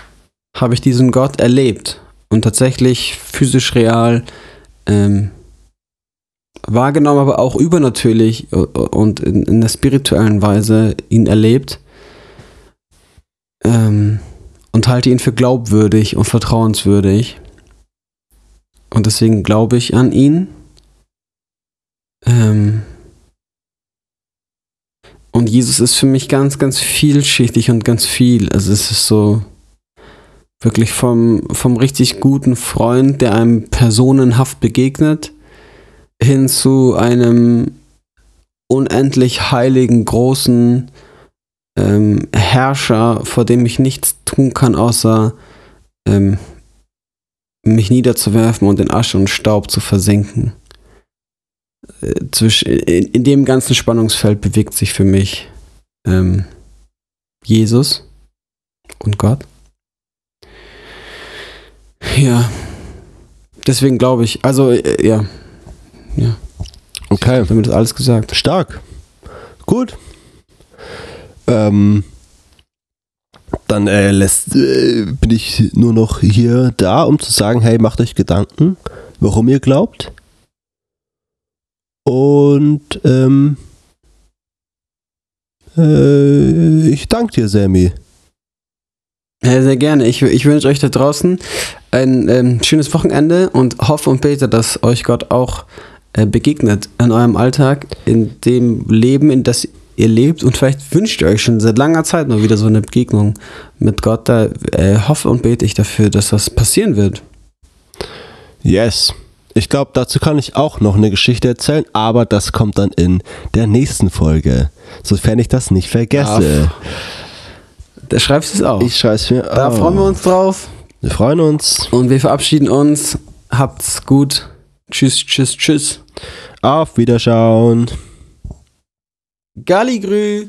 habe ich diesen Gott erlebt und tatsächlich physisch real ähm, wahrgenommen, aber auch übernatürlich und in, in der spirituellen Weise ihn erlebt ähm, und halte ihn für glaubwürdig und vertrauenswürdig. Und deswegen glaube ich an ihn. Ähm, und Jesus ist für mich ganz, ganz vielschichtig und ganz viel. Also es ist so wirklich vom, vom richtig guten Freund, der einem personenhaft begegnet, hin zu einem unendlich heiligen, großen ähm, Herrscher, vor dem ich nichts tun kann, außer ähm, mich niederzuwerfen und in Asche und Staub zu versinken. Äh, in, in, dem ganzen Spannungsfeld bewegt sich für mich ähm, Jesus und Gott. Ja, deswegen glaube ich, also äh, ja, ja. Okay. Ich damit das alles gesagt. Stark. Gut. Ähm, dann äh, lässt, äh, bin ich nur noch hier da, um zu sagen, hey, macht euch Gedanken, warum ihr glaubt. Und ähm, äh, ich danke dir, Sammy. Ja, sehr gerne. Ich, ich wünsche euch da draußen ein ähm, schönes Wochenende und hoffe und bete, dass euch Gott auch äh, begegnet in eurem Alltag, in dem Leben, in das ihr lebt und vielleicht wünscht ihr euch schon seit langer Zeit mal wieder so eine Begegnung mit Gott. Da äh, hoffe und bete ich dafür, dass das passieren wird. Yes. Ich glaube, dazu kann ich auch noch eine Geschichte erzählen, aber das kommt dann in der nächsten Folge, sofern ich das nicht vergesse. Da schreibst du es auch. Ich schreibe es mir Da auf. freuen wir uns drauf. Wir freuen uns. Und wir verabschieden uns. Habt's gut. Tschüss, tschüss, tschüss. Auf Wiederschauen. Galligrü.